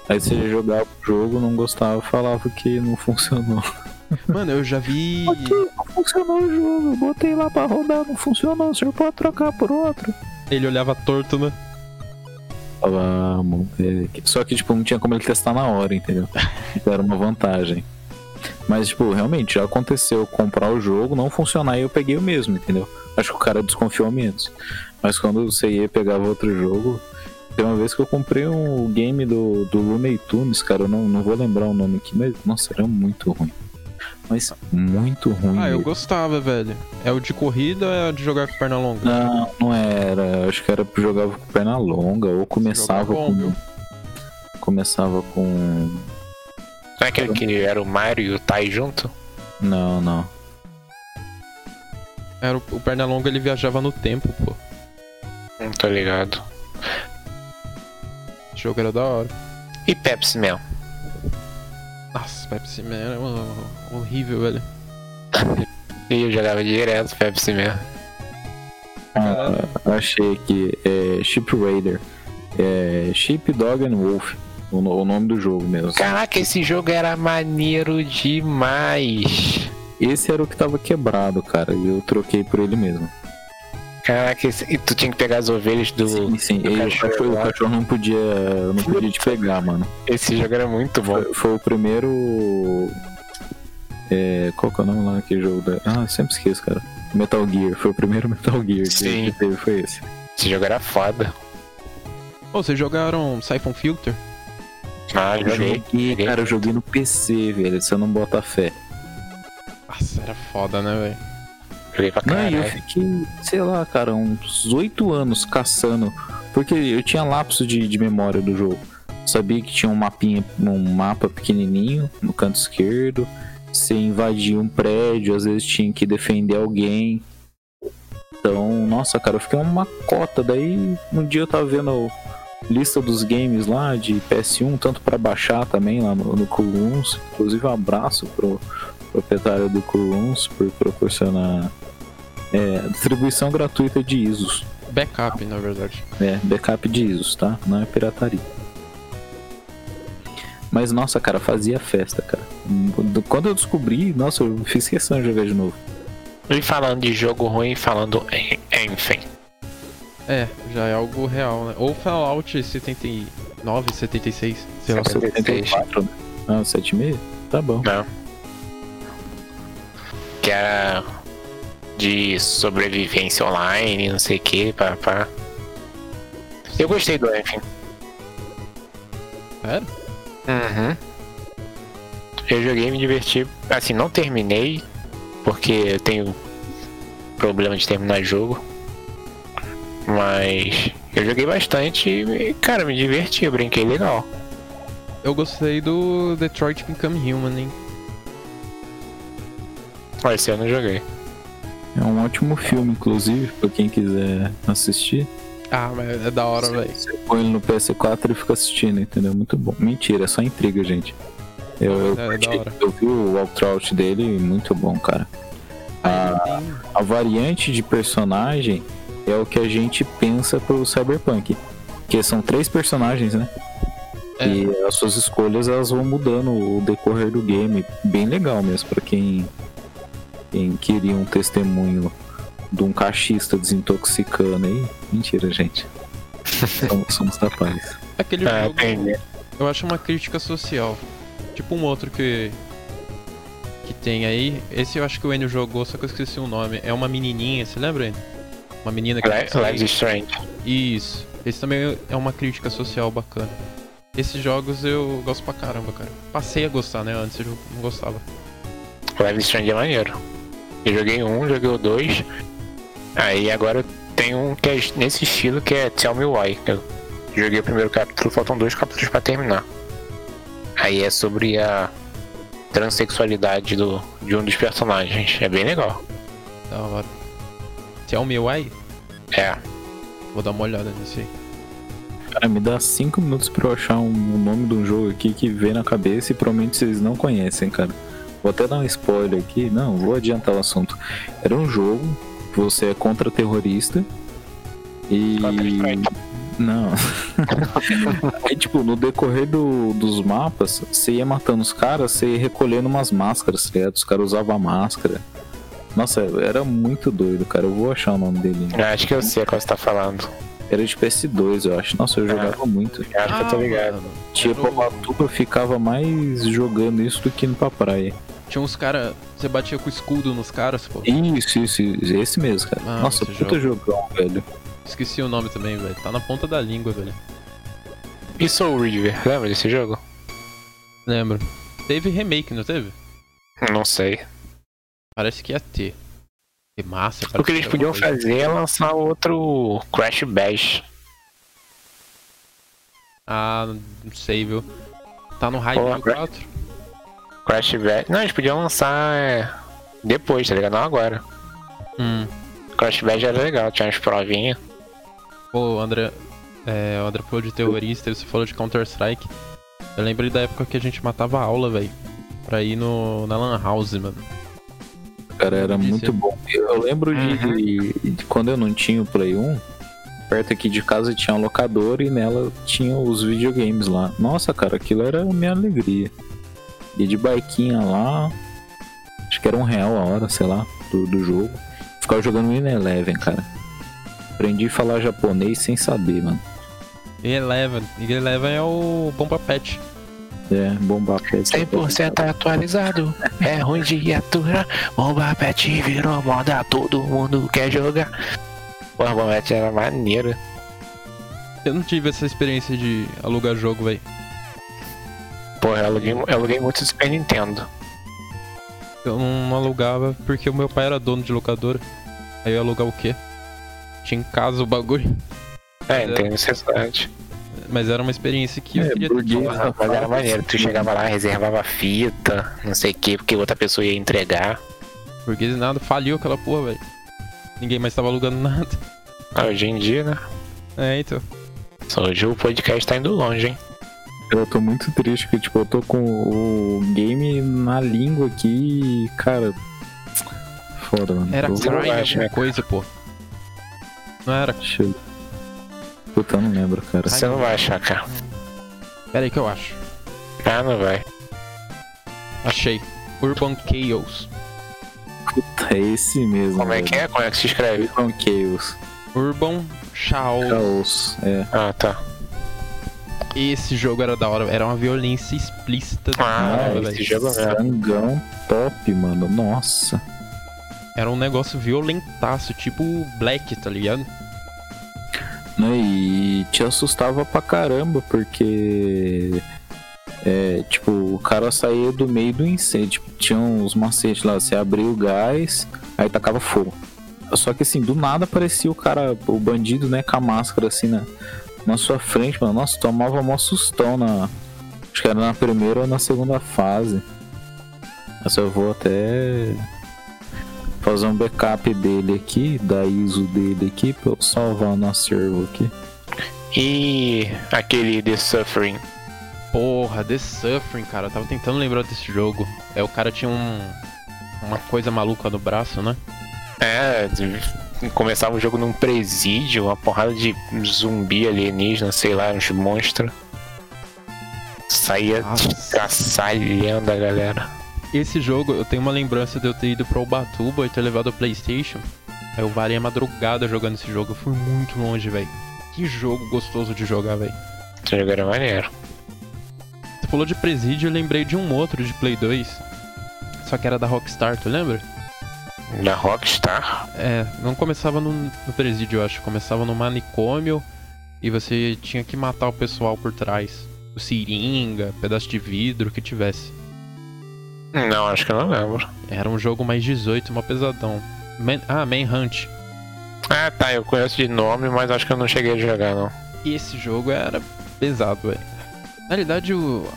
Aí você jogava o jogo, não gostava, falava que não <laughs> funcionou. Mano, eu já vi. não funcionou o jogo, botei lá pra rodar, não funcionou, o senhor pode trocar por outro. Ele olhava torto, né? Vamos, Só que, tipo, não tinha como ele testar na hora, entendeu? <laughs> Era uma vantagem. Mas, tipo, realmente, já aconteceu comprar o jogo, não funcionar e eu peguei o mesmo, entendeu? Acho que o cara desconfiou menos. Mas quando você ia e pegava outro jogo. Tem uma vez que eu comprei um game do, do Looney Tunes, cara, eu não, não vou lembrar o nome aqui, mas, nossa, era muito ruim. Mas muito ruim. Ah, eu mesmo. gostava, velho. É o de corrida ou é o de jogar com perna longa? Não, não era. Acho que era pra jogar com perna longa, ou começava bom, com. viu? Começava com. Não é aquele que era o Mario e o Tai junto? Não, não. Era o, o perna longa ele viajava no tempo, pô. Não tô ligado. O jogo era da hora. E Pepsi Man? Nossa, Pepsi Man era mano, horrível, velho. E eu jogava direto Pepsi Man. Ah, achei aqui. É Ship Raider. É Sheep Dog and Wolf. O, no- o nome do jogo mesmo. Caraca, esse jogo era maneiro demais. Esse era o que tava quebrado, cara. E eu troquei por ele mesmo. Caraca, e tu tinha que pegar as ovelhas do. Sim, sim. do o cachorro o cachorro não podia. Não podia te pegar, mano. Esse jogo era muito bom. Foi, foi o primeiro. É, qual que é o nome lá naquele jogo? Da... Ah, sempre esqueço, cara. Metal Gear. Foi o primeiro <laughs> Metal Gear que- Sim. que teve, foi esse. Esse jogo era foda. Ô, vocês jogaram Siphon Filter? Ah, Eu joguei. joguei, joguei. cara, eu joguei no PC, velho. Você não bota fé. Nossa, era foda, né, velho? Pra Não, eu caralho. fiquei, sei lá, cara, uns oito anos caçando. Porque eu tinha lapso de, de memória do jogo. Sabia que tinha um mapinha, um mapa pequenininho no canto esquerdo. Você invadia um prédio, às vezes tinha que defender alguém. Então, nossa, cara, eu fiquei uma cota. Daí, um dia eu tava vendo a lista dos games lá de PS1, tanto pra baixar também lá no, no Coruns. Inclusive, um abraço pro proprietário do Coruns por proporcionar é, distribuição gratuita de ISOs. Backup, na verdade. É, backup de ISOs, tá? Não é pirataria. Mas nossa, cara, fazia festa, cara. Quando eu descobri, nossa, eu fiz questão de jogar de novo. E falando de jogo ruim, falando em, enfim. É, já é algo real, né? Ou Fallout 70, 9,76. Sei lá. 74, né? Ah, 7,5? Tá bom. Não. Que era de sobrevivência online, não sei o que, pá, pá. Eu gostei do Anthem. Sério? Uhum. Eu joguei e me diverti. Assim, não terminei, porque eu tenho problema de terminar jogo. Mas eu joguei bastante e, cara, me diverti, eu brinquei legal. Eu gostei do Detroit Become Human, hein? Mas esse eu não joguei. É um ótimo filme, inclusive, pra quem quiser assistir. Ah, mas é da hora, velho. Você põe ele no PS4 e fica assistindo, entendeu? Muito bom. Mentira, é só intriga, gente. Eu, eu, É, curti, da hora. eu vi o walkthrough dele, muito bom, cara. A, a variante de personagem é o que a gente pensa pro Cyberpunk. Que são três personagens, né? É. E as suas escolhas elas vão mudando o decorrer do game. Bem legal mesmo, pra quem, quem queria um testemunho de um cachista desintoxicando aí. Mentira, gente. <laughs> Somos, somos da paz. Aquele Ah, jogo, entendi. eu acho uma crítica social. Tipo um outro que. Que tem aí. Esse eu acho que o Enio jogou, só que eu esqueci o nome. É uma menininha, você lembra, Enio? Uma menina que. Li- Lives is Strange. Isso. Esse também é uma crítica social bacana. Esses jogos eu gosto pra caramba, cara. Passei a gostar, né? Antes eu não gostava. Live is Strange é maneiro. Eu joguei um, joguei o dois. Aí agora tem um que é nesse estilo que é Tell Me Why. Eu joguei o primeiro capítulo, faltam dois capítulos pra terminar. Aí é sobre a transexualidade do, de um dos personagens. É bem legal. Da hora. Tell me why? É. Vou dar uma olhada nisso aí. Cara, me dá cinco minutos pra eu achar um, um nome de um jogo aqui que vem na cabeça e provavelmente vocês não conhecem, cara. Vou até dar um spoiler aqui. Não, vou adiantar o assunto. Era um jogo, você é contra-terrorista. E. Não. <laughs> Aí, tipo, no decorrer do- dos mapas, você ia matando os caras, você ia recolhendo umas máscaras, tá ligado? Os caras usavam máscara. Nossa, era muito doido, cara. Eu vou achar o nome dele. Eu acho que eu sei qual você tá falando. Era de PS2, eu acho. Nossa, eu jogava muito. Acho que eu tô ligado. mano. Tinha Era o- Pobatuba, ficava mais jogando isso do que indo pra praia. Tinha uns caras. Você batia com escudo nos caras, pô. Isso, isso, isso, esse mesmo, cara. Ah, Nossa, puta jogão, velho. Esqueci o nome também, velho. Tá na ponta da língua, velho. E Soul River, lembra desse jogo? Lembro. Teve remake, não teve? Não sei. Parece que ia ter. Que massa. O que eles podiam fazer é lançar outro Crash Bash. Ah, não sei, viu? Tá no hype Pô, do 4. Crash Bash. Não, eles podiam lançar é, depois, tá ligado? Não agora. Hum. Crash Bash era legal, tinha umas provinhas. Pô, o André. É, o André falou de terrorista e você falou de Counter-Strike. Eu lembrei da época que a gente matava aula, velho. Pra ir no, na Lan House, mano. Cara, era muito bom. Eu lembro de, Uhum. de quando eu não tinha o Play 1, perto aqui de casa tinha uma locadora e nela tinha os videogames lá. Nossa, cara, aquilo era a minha alegria. E de baiquinha lá, acho que era um real a hora, sei lá, do, do jogo. Ficava jogando Win Eleven, cara. Aprendi a falar japonês sem saber, mano. Eleven. Eleven é o Bomba Pet. É, bomba pet. 100% atualizado, é ruim de aturar. Bomba Pet virou moda, todo mundo quer jogar. Pô, Bomba Pet era maneira. Eu não tive essa experiência de alugar jogo, velho. Porra, eu aluguei, eu aluguei muito Super Nintendo. Eu não alugava porque o meu pai era dono de locadora. Aí eu ia alugar o quê? Tinha em casa o bagulho. É, não tem necessidade. Mas era uma experiência que eu É, queria ter era maneiro, tu chegava lá, reservava fita, não sei o que, porque outra pessoa ia entregar. Porque nada, faliu aquela porra, velho. Ninguém mais tava alugando nada. Ah, Hoje em dia, né? É, então. Só hoje o podcast tá indo longe, hein? Eu tô muito triste porque, tipo, eu tô com o game na língua aqui e, cara. Foda, mano. Era acha, alguma né? coisa, pô. Não era. Eu- Puta, eu não lembro, cara. Você não vai achar, cara. Pera aí que eu acho. Ah, não vai. Achei. Urban Chaos. Puta, é esse mesmo. Como é velho. que é? Como é que se escreve? Urban Chaos. Urban Chaos. Chaos. É. Ah, tá. Esse jogo era da hora, era uma violência explícita. do Ah, caramba, esse velho. jogo mesmo. Frangão top, mano. Nossa. Era um negócio violentaço, tipo Black, tá ligado? Né, E te assustava pra caramba, porque. É, tipo, o cara saía do meio do incêndio. Tipo, tinha uns macetes lá, você abria o gás, aí tacava fogo. Só que assim, do nada aparecia o cara, o bandido, né, com a máscara assim na, na sua frente, mano. Nossa, tomava mó sustão na. Acho que era na primeira ou na segunda fase. Mas eu vou até fazer um backup dele aqui, da ISO dele aqui, pra eu salvar o nosso servo aqui. E aquele The Suffering. Porra, The Suffering, cara. Eu tava tentando lembrar desse jogo. É, o cara tinha um. Uma coisa maluca no braço, né? É, de- começava o jogo num presídio, uma porrada de zumbi alienígena, sei lá, uns monstros. Saía Nossa. caçalhando a galera. Esse jogo, eu tenho uma lembrança de eu ter ido pro Ubatuba e ter levado o PlayStation. Eu varei a madrugada jogando esse jogo. Eu fui muito longe, velho. Que jogo gostoso de jogar, velho. Esse jogo era maneiro. Você falou de presídio, eu lembrei de um outro de Play 2. Só que era da Rockstar, tu lembra? Da Rockstar. É, não começava no, no presídio, eu acho. Começava no manicômio e você tinha que matar o pessoal por trás. O seringa, pedaço de vidro, o que tivesse. Não, acho que eu não lembro. Era um jogo mais 18, uma pesadão. Man- ah, Manhunt. Ah, tá, eu conheço de nome, mas acho que eu não cheguei a jogar, não. E esse jogo era pesado, velho. Na realidade, o-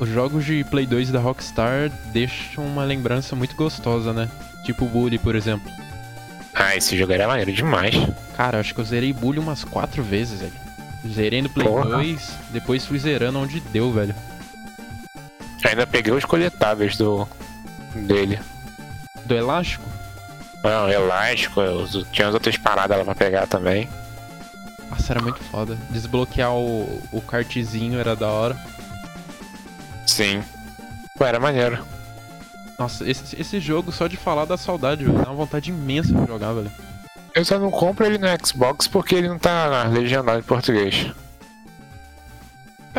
os jogos de Play 2 da Rockstar deixam uma lembrança muito gostosa, né? Tipo o Bully, por exemplo. Ah, esse jogo era maneiro demais. Cara, acho que eu zerei Bully umas quatro vezes, velho. Zerei no Play Porra. 2, depois fui zerando onde deu, velho. Ainda peguei os coletáveis do dele. Do elástico? Não, elástico, os- tinha as outras paradas lá pra pegar também. Nossa, era muito foda. Desbloquear o, o kartzinho era da hora. Sim. Pô, era maneiro. Nossa, esse, esse jogo, só de falar da saudade, velho. Dá uma vontade imensa de jogar, velho. Eu só não compro ele no Xbox porque ele não tá legendado em português.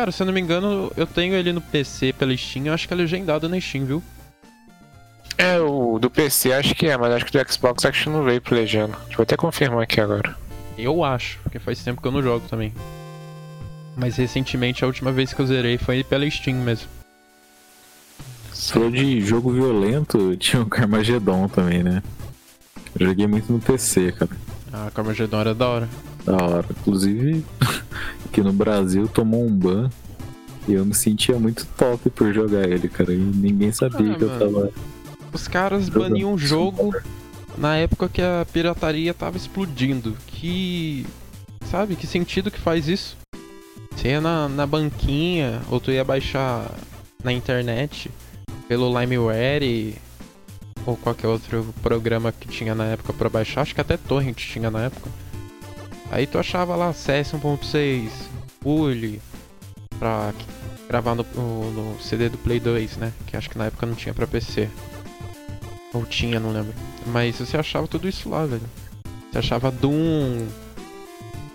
Cara, se eu não me engano, eu tenho ele no PC pela Steam. Eu acho que é legendado na Steam, viu? É, o do PC acho que é, mas acho que do Xbox acho que não veio pro legenda. Deixa eu até confirmar aqui agora. Eu acho, porque faz tempo que eu não jogo também. Mas recentemente a última vez que eu zerei foi pela Steam mesmo. Você falou de jogo violento, tinha o Carmageddon também, né? Eu joguei muito no PC, cara. Ah, Carmageddon era da hora. Da hora. Inclusive, <laughs> aqui no Brasil tomou um ban. E eu me sentia muito top por jogar ele, cara. E ninguém sabia Ah, que eu mano. tava. Os caras baniam um jogo na época que a pirataria tava explodindo. Que. Sabe? Que sentido que faz isso? Você ia na, na banquinha, ou tu ia baixar na internet pelo LimeWare ou qualquer outro programa que tinha na época pra baixar. Acho que até Torrent tinha na época. Aí tu achava lá CS 1.6, Bully, pra gravar no, no- no CD do Play 2, né? Que acho que na época não tinha pra PC. Ou tinha, não lembro. Mas você achava tudo isso lá, velho. Você achava Doom,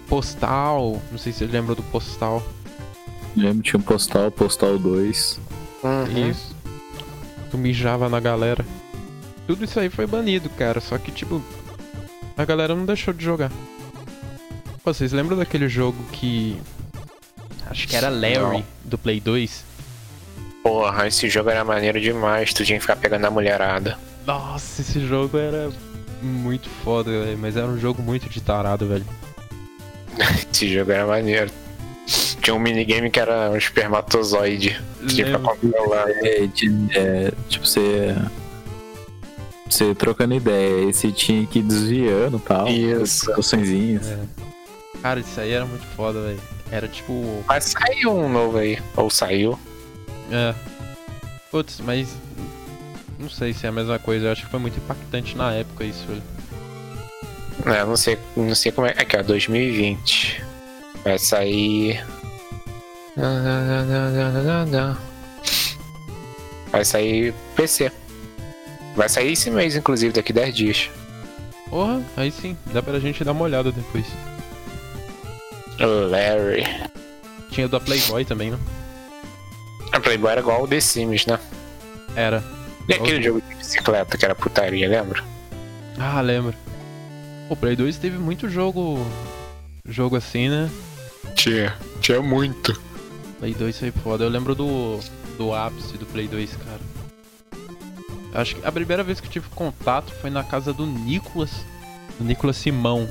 Postal, não sei se você lembra do Postal. Lembro, tinha um Postal, Postal 2. Isso. Tu mijava na galera. Tudo isso aí foi banido, cara. Só que, tipo, a galera não deixou de jogar. Pô, vocês lembram daquele jogo que. Acho que era Larry, do Play 2? Porra, esse jogo era maneiro demais, tu tinha que ficar pegando a mulherada. Nossa, esse jogo era muito foda, velho. Mas era um jogo muito de tarado, velho. <laughs> Esse jogo era maneiro. Tinha um minigame que era um espermatozoide. Tinha que ficar Lembro. controlando. É, é, tipo, você. Você trocando ideia, aí você tinha que ir desviando e tal. Isso. Açõezinhas. É. Cara, isso aí era muito foda, velho. Era tipo. Mas saiu um novo aí. Ou saiu. É. Putz, mas. Não sei se é a mesma coisa. Eu acho que foi muito impactante na época isso, velho. É, não sei, não sei como é. Aqui, ó, 2020. Vai sair. Vai sair PC. Vai sair esse mês, inclusive, daqui 10 dias. Porra, aí sim, dá pra gente dar uma olhada depois. Larry. Tinha da Playboy também, né? A Playboy era igual o The Sims, né? Era. E aquele jogo de bicicleta que era putaria, lembra? Ah, lembro. O Play 2 teve muito jogo. Jogo assim, né? Tinha, tinha muito. Play 2 foi foda. Eu lembro do. do ápice do Play 2, cara. Acho que a primeira vez que eu tive contato foi na casa do Nicolas. Do Nicolas Simão.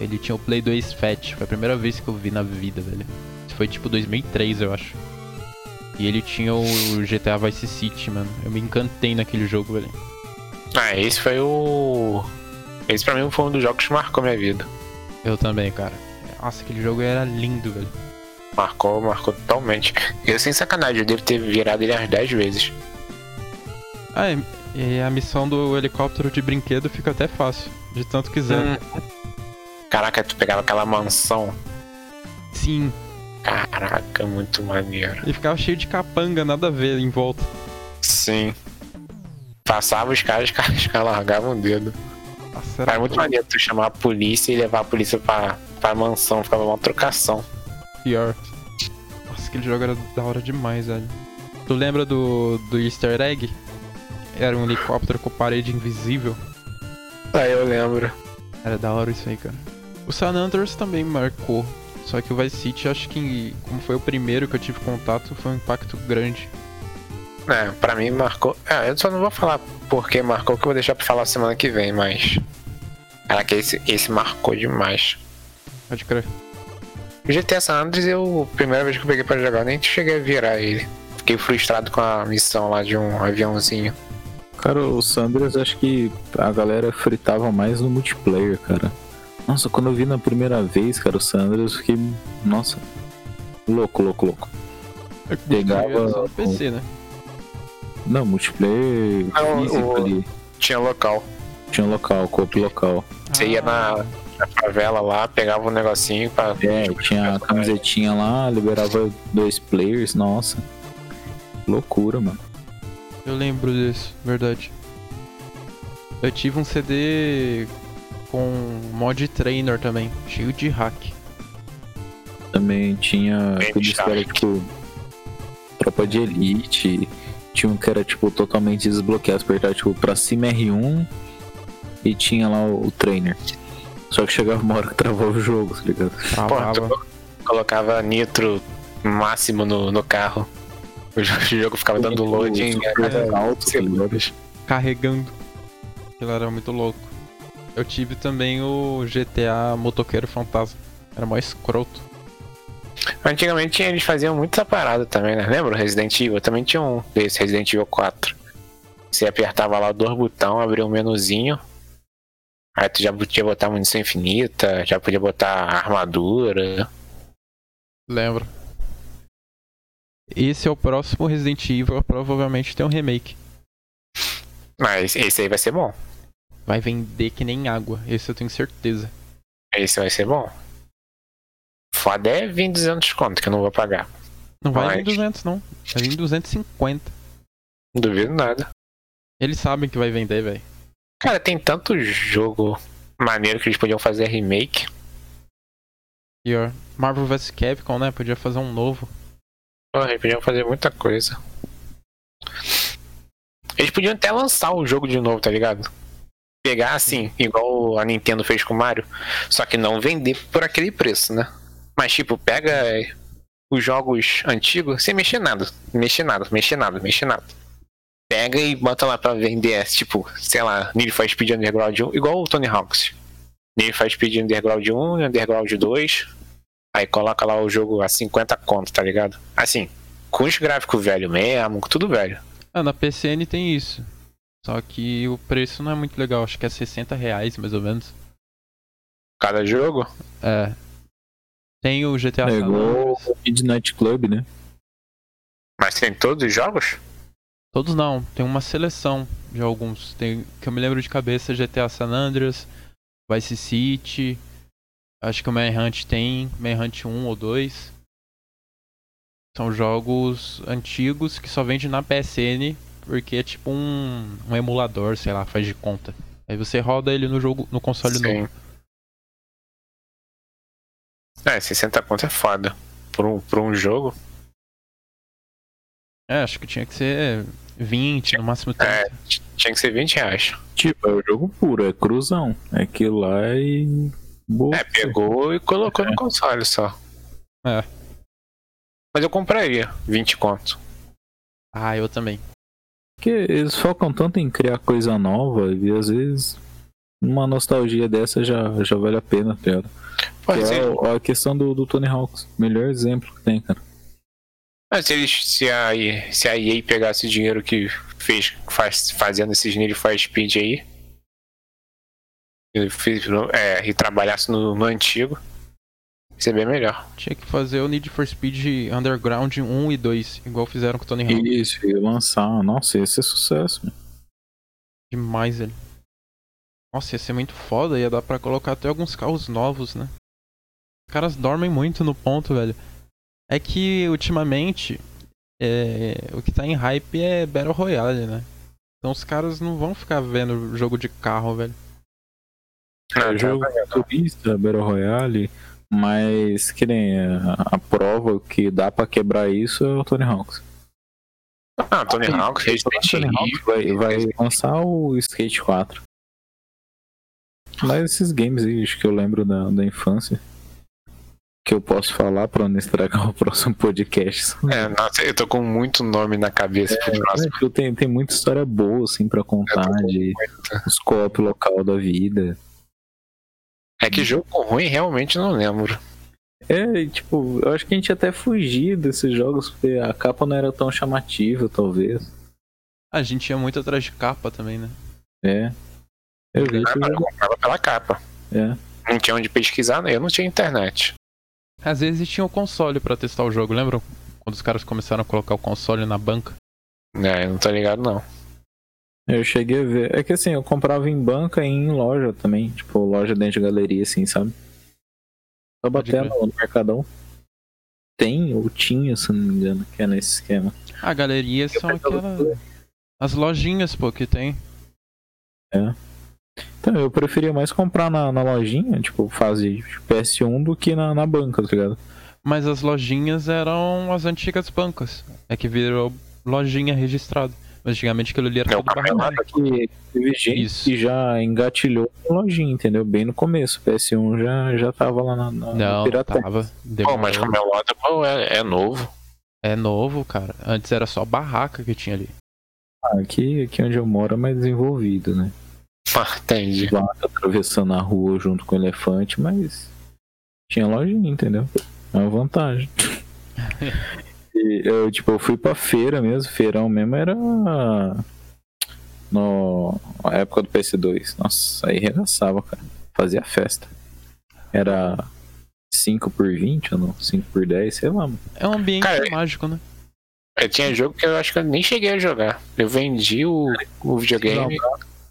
Ele tinha o Play 2 Fat. Foi a primeira vez que eu vi na vida, velho. Foi tipo 2003, eu acho. E ele tinha o GTA Vice City, mano. Eu me encantei naquele jogo, velho. Ah, esse foi o. Esse pra mim foi um dos jogos que marcou minha vida. Eu também, cara. Nossa, aquele jogo era lindo, velho. Marcou, marcou totalmente. Eu sem sacanagem, eu devo ter virado ele umas 10 vezes. Ah, e- e a missão do helicóptero de brinquedo fica até fácil. De tanto quiser. Hum. Caraca, tu pegava aquela mansão. Sim. Caraca, muito maneiro. E ficava cheio de capanga, nada a ver em volta. Sim. Passava os caras, os caras, os caras largavam o dedo. Nossa, Era muito maneiro tu chamar a polícia e levar a polícia pra, pra mansão, ficava uma trocação. pior. Nossa, aquele jogo era da hora demais, velho. Tu lembra do, do easter egg? Era um helicóptero com parede invisível. Aí eu lembro. Era da hora isso aí, cara. O San Andreas também marcou. Só que o Vice City, acho que como foi o primeiro que eu tive contato, foi um impacto grande. É, pra mim marcou. É, eu só não vou falar porque marcou, que eu vou deixar pra falar semana que vem, mas. Caraca, esse, esse marcou demais. Pode crer. O GTA San Andreas, eu, a primeira vez que eu peguei pra jogar, eu nem cheguei a virar ele. Fiquei frustrado com a missão lá de um aviãozinho. Cara, o Sanders acho que a galera fritava mais no multiplayer, cara. Nossa, quando eu vi na primeira vez, cara, o Sanders, eu fiquei. Nossa. Louco, louco, louco. Pegava Era só no PC, né? Não, multiplayer Não, físico o- ali. Tinha local. Tinha local, copo local. Você ia na, na favela lá, pegava um negocinho pra. É, tinha a camisetinha lá, liberava dois players, nossa. Loucura, mano. Eu lembro disso, verdade. Eu tive um CD com mod trainer também, cheio de hack. Também tinha aqueles era tipo. Tropa de elite. Tinha um que era tipo totalmente desbloqueado, apertar tipo pra cima R1 e tinha lá o, o trainer. Só que chegava uma hora que travava o jogo, tá ligado? Pô, Travava. tu colocava nitro máximo no, no carro. O jo- <laughs> o jogo ficava dando loading alto, tá segundos. carregando. Aquilo era muito louco. Eu tive também o GTA Motoqueiro Fantasma. Era mó escroto. Antigamente eles faziam muito essa parada também, né? Lembra o Resident Evil? Também tinha um desse, Resident Evil 4. Você apertava lá dois botões, abria um menuzinho. Aí tu já podia botar munição infinita, já podia botar armadura. Lembro. Esse é o próximo Resident Evil, provavelmente tem um remake. Mas esse aí vai ser bom. Vai vender que nem água, esse eu tenho certeza. Esse vai ser bom. Foda é vir 200 conto que eu não vou pagar. Não vai vir Mas- 200 não, vai vir 250. Não duvido nada. Eles sabem que vai vender, velho. Cara, tem tanto jogo maneiro que eles podiam fazer remake. Pior. Marvel vs Capcom, né? Podia fazer um novo. Pô, eles podiam fazer muita coisa. Eles podiam até lançar o jogo de novo, tá ligado? Pegar assim, igual a Nintendo fez com o Mario, só que não vender por aquele preço, né? Mas tipo, pega é, os jogos antigos sem mexer nada, mexer nada, mexer nada, mexer nada. Pega e bota lá pra vender, tipo, sei lá, Need for Speed Underground 1, igual o Tony Hawks. Need for Speed Underground 1, Underground 2, Aí coloca lá o jogo a 50 conto, tá ligado? Assim, com os gráficos velho mesmo, tudo velho. Ah, na PCN tem isso. Só que o preço não é muito legal, acho que é 60 reais mais ou menos. Cada jogo. É. Tem o GTA É San Midnight Club, né? Mas tem todos os jogos? Todos não, tem uma seleção de alguns. Tem que eu me lembro de cabeça GTA San Andreas, Vice City. Acho que o Manhunt tem, Manhunt 1 ou 2. São jogos antigos que só vende na PSN porque é tipo um, um emulador, sei lá, faz de conta. Aí você roda ele no jogo no console novo. É, 60 conto é foda. por um, por um jogo. É, acho que tinha que ser 20, no máximo 30. É, tinha que ser 20 reais. Tipo, é o jogo puro, é cruzão. É aquilo lá e. Boa. É, pegou e colocou no console só. É. Mas eu compraria 20 conto. Ah, eu também. Porque eles focam tanto em criar coisa nova e às vezes uma nostalgia dessa já, já vale a pena, tá ligado? Pode Que ser. é o- a questão do, do Tony Hawks. Melhor exemplo que tem, cara. Mas se, eles, se, a, EA se a EA pegasse o dinheiro que fez faz, fazendo esses Need for Speed aí e, é, e trabalhasse no, no antigo, ia ser bem melhor. Tinha que fazer o Need for Speed Underground 1 e 2, igual fizeram com o Tony Hawk. Isso, e lançar. Nossa, esse é sucesso. meu. Demais ele. Nossa, ia ser muito foda, ia dar pra colocar até alguns carros novos, né? Os caras dormem muito no ponto, velho. É que ultimamente é, o que tá em hype é Battle Royale, né? Então os caras não vão ficar vendo jogo de carro, velho. É jogo turista, Battle Royale, mas que nem a, a prova que dá pra quebrar isso é o Tony Hawks. Ah, Tony Hawk, Resident Tony. Hawks vai, vai lançar o Skate 4. Mas esses games aí, acho que eu lembro da, da infância. Que eu posso falar pra não estragar <laughs> o próximo podcast. É, nossa, eu tô com muito nome na cabeça pro próximo. Tipo, tem, tem muita história boa, assim, pra contar de os co-op local da vida. É que jogo ruim realmente não lembro. É, e, tipo, eu acho que a gente até fugia desses jogos, porque a capa não era tão chamativa, talvez. A gente ia muito atrás de capa também, né? É. Eu vi esse Eu comprava pela capa. É. Não tinha onde pesquisar, né? Eu não tinha internet. Às vezes tinha o console pra testar o jogo, lembram? Quando os caras começaram a colocar o console na banca. É, eu não tô ligado não. Eu cheguei a ver. É que assim, eu comprava em banca e em loja também. Tipo, loja dentro de galeria, assim, sabe? Só bater crer. no, no Mercadão. Tem ou tinha, se não me engano, que é nesse esquema. Ah, galerias são aquelas. As lojinhas, pô, que tem. Então, eu preferia mais comprar na, na lojinha, tipo, fase PS1 do que na, na banca, tá ligado? Mas as lojinhas eram as antigas bancas. É que virou lojinha registrada. Mas antigamente aquilo ali era É o tudo papelado. Que teve gente Isso. que já engatilhou na lojinha, entendeu? Bem no começo. PS1 já, já tava lá na, na Não, pirataria. tava. Pô, mas Demorou. Camelota, pô, é, é novo. É novo, cara. Antes era só barraca que tinha ali. Ah, aqui, aqui onde eu moro é mais desenvolvido, né? <laughs> Ah, entendi. vaca atravessando a rua junto com o elefante, mas tinha lojinha, entendeu? É uma vantagem. <laughs> eu, tipo, eu fui pra feira mesmo, feirão mesmo era no na época do PS2. Nossa, aí regaçava, cara. Fazia festa. Era 5 por 20 ou não? 5 por 10, sei lá. mano. É um ambiente Cara, mágico, né? Eu tinha jogo que eu acho que eu nem cheguei a jogar. Eu vendi o, o videogame.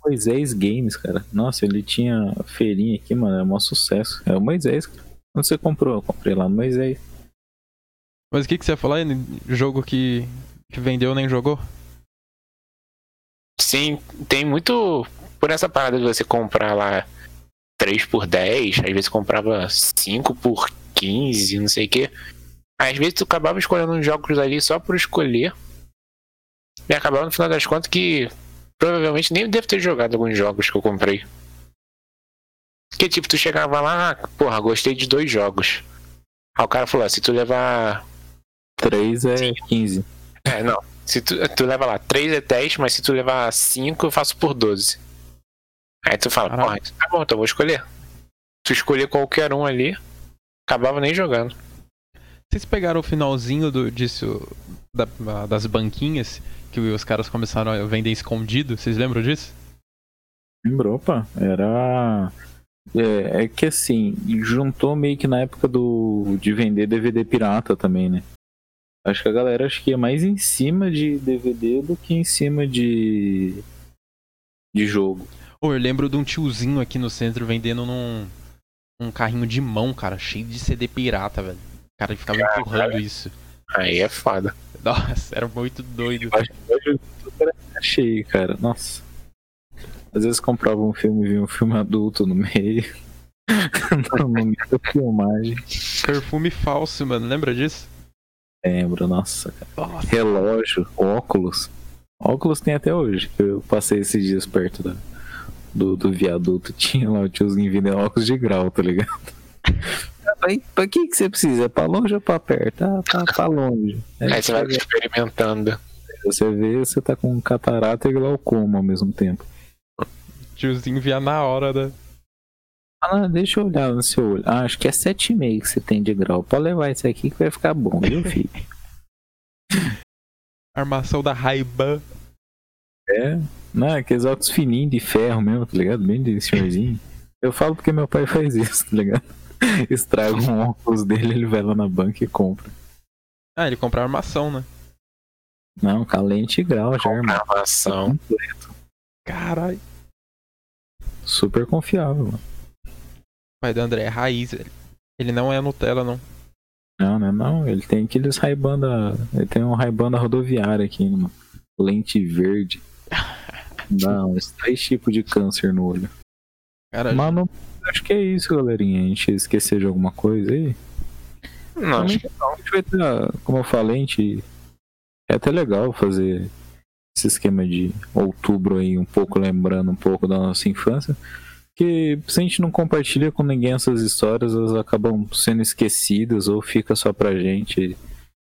Moisés Games, cara. Nossa, ele tinha feirinha aqui, mano. É um maior sucesso. É o Moisés, cara. Onde você comprou? Eu comprei lá no Moisés. Mas o que, que você ia falar? Jogo que, que vendeu nem jogou? Sim, tem muito. Por essa parada de você comprar lá 3 por 10, às vezes comprava 5 por 15, não sei o quê. Às vezes tu acabava escolhendo uns jogos ali só por escolher. E acabava no final das contas que provavelmente nem devo ter jogado alguns jogos que eu comprei. Que tipo, tu chegava lá, ah, porra, gostei de dois jogos. Aí o cara falou, ah, se tu levar 3 é 15. é, não. Se tu, tu leva lá 3 é 10, mas se tu levar 5, eu faço por 12. Aí tu fala, porra, então tá bom, então eu vou escolher. Tu escolher qualquer um ali, acabava nem jogando. Vocês pegaram o finalzinho do, disso, da- das banquinhas, que os caras começaram a vender escondido? Vocês lembram disso? Lembrou, opa. Era. É, é que assim, juntou meio que na época do de vender DVD pirata também, né? Acho que a galera acho que ia mais em cima de DVD do que em cima de. de jogo. Ou eu lembro de um tiozinho aqui no centro vendendo num um carrinho de mão, cara, cheio de CD pirata, velho. O cara ficava empurrando isso. Aí é foda. Nossa, era muito doido. Acho que hoje tudo era cheio, cara. Nossa. Às vezes comprava um filme e via um filme adulto no meio. <laughs> no meio da filmagem. Perfume falso, mano. Lembra disso? Lembro, nossa. Relógio, óculos. Óculos tem até hoje. Eu passei esses dias perto da, do, do viaduto. <laughs> Tinha lá o tiozinho vendendo óculos de grau, tá ligado? Aí, pra que, que você precisa? É pra longe ou pra perto? Ah, pra, pra longe. Aí você vai experimentando. você vê, você tá com catarata e glaucoma ao mesmo tempo. Tiozinho via na hora da. Ah, deixa eu olhar no seu olho. Ah, acho que é 7,5 que você tem de grau. Pode levar isso aqui que vai ficar bom, viu, filho? <laughs> Armação da Ray-Ban. É, não, aqueles óculos fininhos de ferro mesmo, tá ligado? Bem de senhorzinho. Eu falo porque meu pai faz isso, tá ligado? <laughs> Estraga um óculos dele, ele vai lá na banca e compra. Ah, ele compra armação, né? Não, calente e grau já, irmão. Gravação. Caralho. Super confiável, mano. O pai do André é raiz, velho. Ele não é Nutella, não. Não, né? Não, ele tem aqueles raibanda. Ele tem um raibanda rodoviária aqui, mano. Lente verde. <laughs> Dá uns três tipos de câncer no olho. Cara, Mano, acho que é isso, galerinha. A gente esqueceu de alguma coisa aí. Não, acho que A gente vai ter, como eu falei, a gente. É até legal fazer esse esquema de outubro aí, um pouco lembrando um pouco da nossa infância. Que se a gente não compartilha com ninguém essas histórias, elas acabam sendo esquecidas ou fica só pra gente.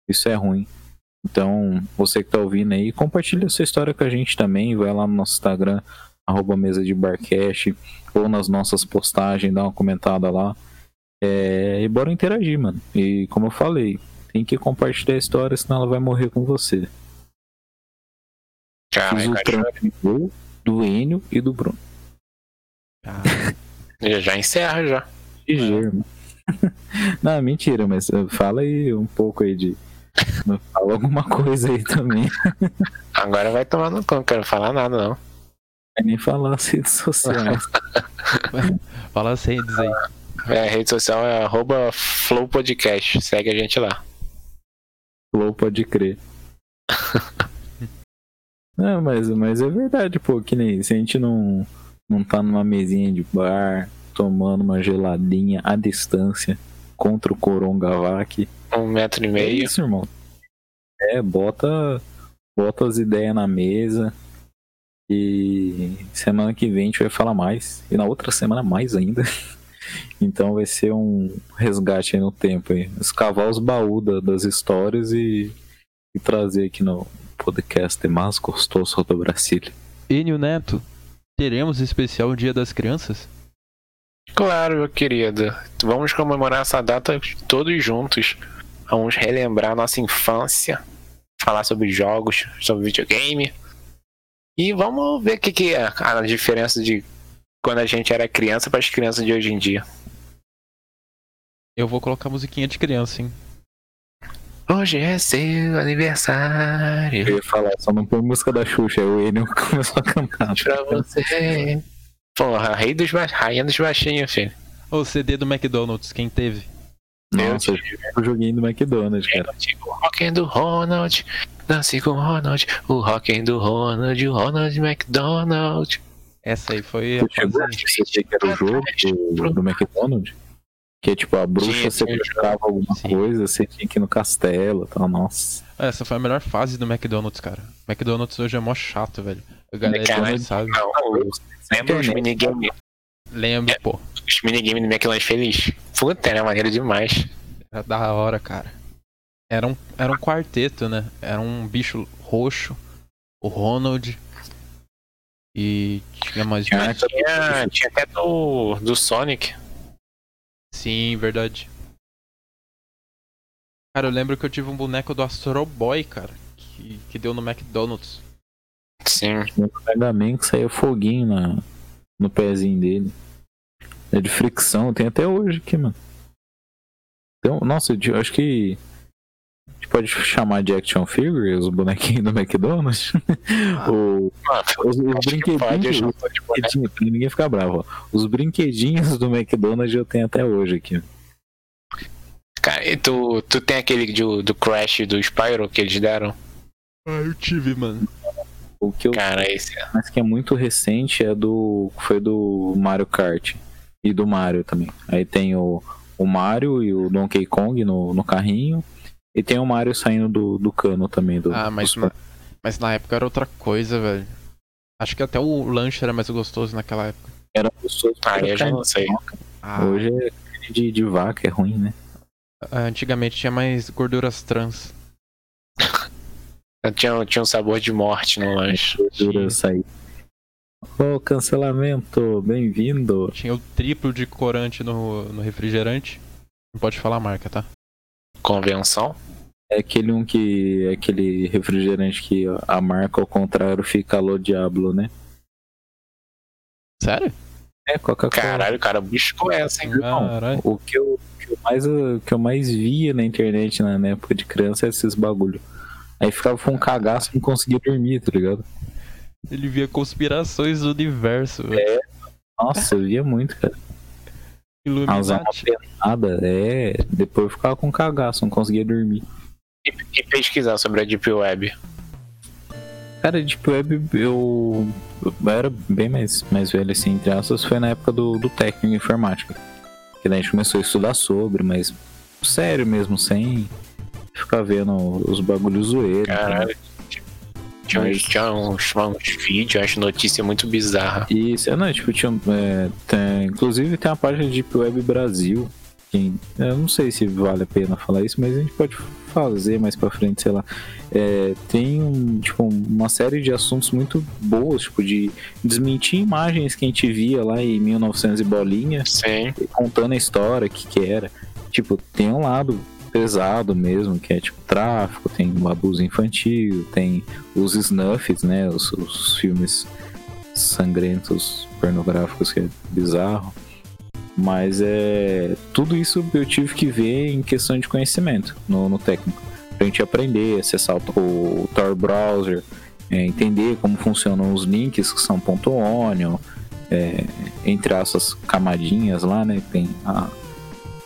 Isso é ruim. Então, você que tá ouvindo aí, compartilha essa história com a gente também. Vai lá no nosso Instagram, arroba mesa de barcast, ou nas nossas postagens, dá uma comentada lá. É, e bora interagir, mano. E como eu falei, tem que compartilhar a história, senão ela vai morrer com você. Fiz Caralho, o cara, trampo do, do Enio e do Bruno. Cara, <laughs> já, já encerra já. GG, irmão. <laughs> Não, mentira, mas uh, fala aí um pouco aí de. Fala alguma coisa aí também. <laughs> Agora vai tomar no cu, não quero falar nada não. Vai nem falar as redes sociais. fala as redes aí. É, a rede social é arroba Flow Podcast. Segue a gente lá. Flow pode crer. Não, mas, mas é verdade, pô, que nem se a gente não, não tá numa mesinha de bar, tomando uma geladinha à distância contra o Corongavac. Um metro e É meio. isso, irmão. É, bota, bota as ideias na mesa. E semana que vem a gente vai falar mais. E na outra semana mais ainda. <laughs> Então vai ser um resgate aí no tempo aí. Escavar os baús da- das histórias e, e trazer aqui no podcast mais gostoso do Brasil. Enio Neto, teremos especial Dia das Crianças? Claro, meu querido. Vamos comemorar essa data todos juntos. Vamos relembrar nossa infância. Falar sobre jogos, sobre videogame. E vamos ver o que, que é a diferença de quando a gente era criança para as crianças de hoje em dia. Eu vou colocar musiquinha de criança, hein? Hoje é seu aniversário. Eu ia falar, só não põe música da Xuxa, aí o Enio <laughs> começou a cantar. Pra você. Porra, rei dos ba... rainha dos baixinhos, filho. O CD do McDonald's, quem teve? Nossa, o joguinho do McDonald's, cara. O Rock do Ronald, dance com o Ronald, o Rock do Ronald, o Ronald McDonald. Essa aí foi a Você chegou a que era o jogo do, do McDonald's? Que é tipo, a bruxa tinha sequestrava alguma Sim. coisa, você tinha que ir no castelo e tal, nossa. Essa foi a melhor fase do McDonald's, cara. McDonald's hoje é mó chato, velho. A galera Caralho. não sabe. Não, os- lembra os minigames? Lembro, pô. Os minigames do McLanche Feliz? Puta, era maneiro demais. Era da hora, cara. Era um, era um quarteto, né? Era um bicho roxo, o Ronald. E tinha mais Tinha- dois. Tinha, tinha até do, do Sonic. Sim, verdade. Cara, eu lembro que eu tive um boneco do Astro Boy, cara. Que, que deu no McDonald's. Sim. Um Mega Man que saía foguinho na, no pezinho dele. É de fricção, tem até hoje aqui, mano. Então, nossa, eu acho que. A gente pode chamar de action figure os bonequinhos do McDonald's? <laughs> Ou Mano, os, os pode, brinquedinhos. Os brinquedinhos, pra ninguém ficar bravo, ó. Os brinquedinhos do McDonald's eu tenho até hoje aqui. Cara, e tu, tu tem aquele do, do Crash do Spyro que eles deram? Ah, eu tive, mano. O que eu Cara, esse mas que é muito recente é do. Foi do Mario Kart. E do Mario também. Aí tem o, o Mario e o Donkey Kong no, no carrinho. E tem o Mario saindo do, do cano também. Do, Ah, mas dos- na, mas na época era outra coisa, velho. Acho que até o lanche era mais gostoso naquela época. Era gostoso. Ah, eu já não sei. Ah, Hoje é de, de vaca, é ruim, né? Antigamente tinha mais gorduras trans. <laughs> Tinha, tinha um sabor de morte no lanche. Gordura sair. Ô, cancelamento, bem-vindo. Tinha o triplo de corante no, no refrigerante. Não pode falar a marca, tá? Convenção. É aquele um que. é aquele refrigerante que a marca ao contrário fica alô diablo, né? Sério? É, Coca-Cola. Caralho, o cara buscou essa, hein? Não. O que eu, que eu mais, o que eu mais via na internet na, na época de criança é esses bagulho. Aí ficava com um cagaço e não conseguia dormir, tá ligado? Ele via conspirações do universo, velho. Nossa, eu via muito, cara. Usar uma penada, é. Depois eu ficava com cagaço, não conseguia dormir. E, e pesquisar sobre a Deep Web. Cara, Deep Web eu, eu era bem mais, mais velho, assim, entre aspas, foi na época do, do técnico em informática. Que daí a gente começou a estudar sobre, mas sério mesmo, sem ficar vendo os bagulhos zoeiros. Caralho. Tinha, Mas- tinha uns, uns vídeos, umas notícias muito bizarras. Isso, é, não, tipo, tinha, é, tem- inclusive tem a página de Deep Web Brasil, que eu não sei se vale a pena falar isso, mas a gente pode fazer mais pra frente, sei lá. É, tem um, tipo, uma série de assuntos muito boas, tipo, de desmentir imagens que a gente via lá em 1900 e bolinha, Sim. contando a história, o que que era. Tipo, tem um lado pesado mesmo, que é tipo tráfico, tem o abuso infantil, tem os snuffs, né, os, os filmes sangrentos, pornográficos, que é bizarro. Mas é tudo isso eu tive que ver em questão de conhecimento no, no técnico. Pra gente aprender, acessar o, o Tor Browser, é, entender como funcionam os links que são ponto .onion, é, entre essas camadinhas lá, né? Tem a, a-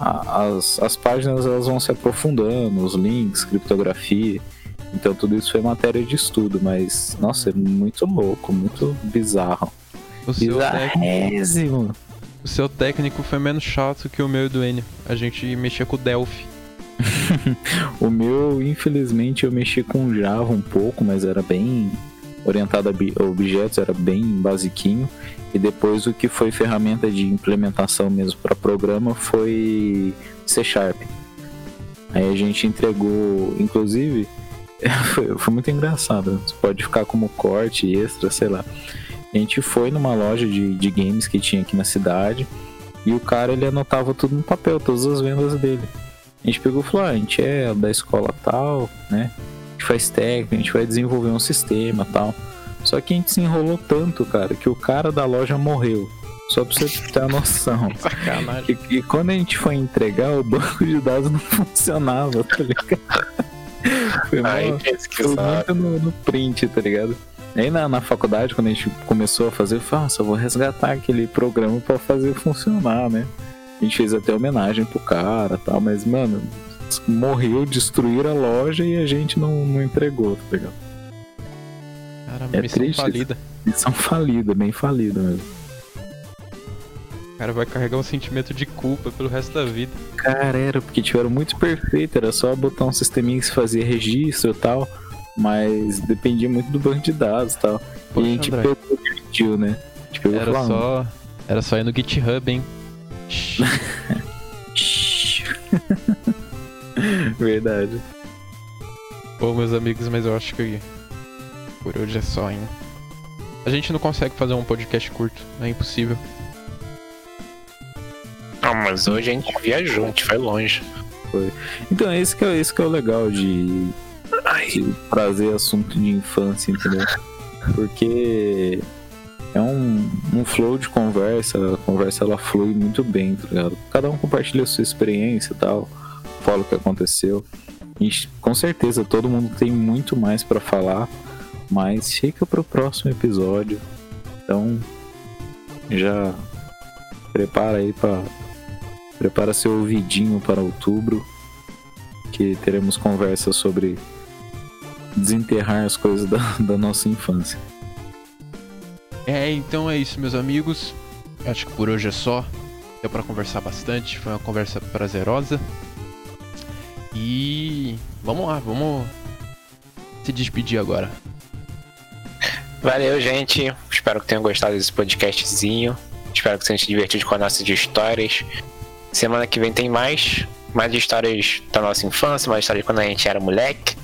as, as páginas elas vão se aprofundando, os links, criptografia. Então tudo isso foi matéria de estudo, mas nossa, é muito louco, muito bizarro. O seu, técnico, o seu técnico foi menos chato que o meu e do Enio. A gente mexia com o Delphi. <laughs> O meu, infelizmente, eu mexi com Java um pouco, mas era bem orientado a objetos, era bem basiquinho. E depois o que foi ferramenta de implementação mesmo para programa foi C Sharp. Aí a gente entregou, inclusive, <laughs> foi, foi muito engraçado. Você pode ficar como corte extra, sei lá. A gente foi numa loja de, de games que tinha aqui na cidade e o cara ele anotava tudo no papel, todas as vendas dele. A gente pegou e falou: ah, a gente é da escola tal, né? A gente faz técnica, a gente vai desenvolver um sistema tal. Só que a gente se enrolou tanto, cara, que o cara da loja morreu. Só pra você ter a noção. <laughs> Sacanagem. E, e quando a gente foi entregar, o banco de dados não funcionava, tá ligado? <laughs> Foi, mó- foi muito no, no print, tá ligado? Aí na, na faculdade, quando a gente começou a fazer, eu falei, nossa, eu vou resgatar aquele programa pra fazer funcionar, né? A gente fez até homenagem pro cara e tal, mas, mano, morreu, destruíram a loja e a gente não, não entregou, tá ligado? Cara, É missão triste falida. Missão falida, bem falida mesmo. O cara vai carregar um sentimento de culpa pelo resto da vida. Cara, era porque tiveram muito perfeito, era só botar um sisteminha que se fazia registro e tal, mas dependia muito do banco de dados e tal. Poxa, e a gente André. pegou né? A gente pegou Era falou, só. Era só ir no GitHub, hein? <laughs> <laughs> Verdade. Pô, meus amigos, mas eu acho que por hoje é só, hein? A gente não consegue fazer um podcast curto, é impossível. Não, mas hoje a gente viajou, a gente foi longe. Então, esse que é, esse que é o legal de, de trazer assunto de infância, entendeu? Porque é um, um flow de conversa, a conversa ela flui muito bem, tá ligado? Cada um compartilha a sua experiência e tal, fala o que aconteceu. E com certeza todo mundo tem muito mais pra falar, mas fica pro próximo episódio. Então, já prepara aí pra. Prepara seu ouvidinho para outubro, que teremos conversas sobre desenterrar as coisas da, <laughs> da nossa infância. É, então é isso, meus amigos. Acho que por hoje é só. Deu pra conversar bastante, foi uma conversa prazerosa. E vamos lá, vamos se despedir agora. Valeu, gente. Espero que tenham gostado desse podcastzinho. Espero que tenham se divertido com as nossas histórias. Semana que vem tem mais. Mais histórias da nossa infância, mais histórias quando a gente era moleque.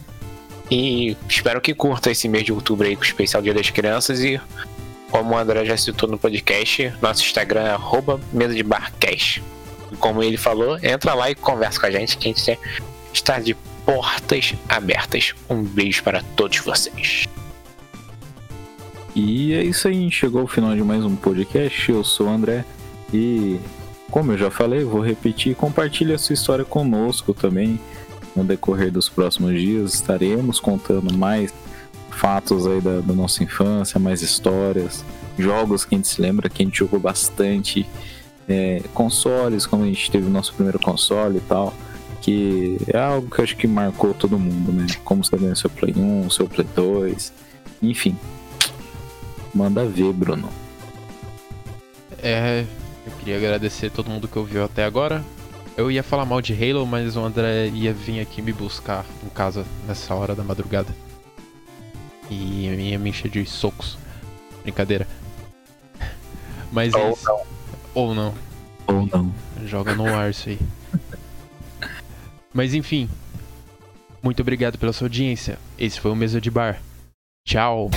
E espero que curta esse mês de outubro aí com o especial Dia das Crianças. E como o André já citou no podcast, nosso Instagram é arroba mesa de barcast. Como ele falou, entra lá e conversa com a gente, que a gente está de portas abertas. Um beijo para todos vocês. E é isso aí, chegou o final de mais um podcast. Eu sou o André e, como eu já falei, vou repetir: compartilhe a sua história conosco também. No decorrer dos próximos dias, estaremos contando mais fatos aí da, da nossa infância, mais histórias, jogos que a gente se lembra que a gente jogou bastante, é, consoles, como a gente teve o nosso primeiro console e tal que é algo que eu acho que marcou todo mundo, né? Como você ganhou seu Play 1, seu Play 2, enfim. Manda ver, Bruno. É, eu queria agradecer todo mundo que ouviu até agora. Eu ia falar mal de Halo, mas o André ia vir aqui me buscar em casa nessa hora da madrugada. E ia me encher de socos. Brincadeira. <laughs> Mas Ou isso. não. Ou não. Ou não. Joga no ar isso aí. Mas enfim. Muito obrigado pela sua audiência. Esse foi o Mesa de Bar. Tchau.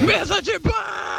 Mesa de Bar!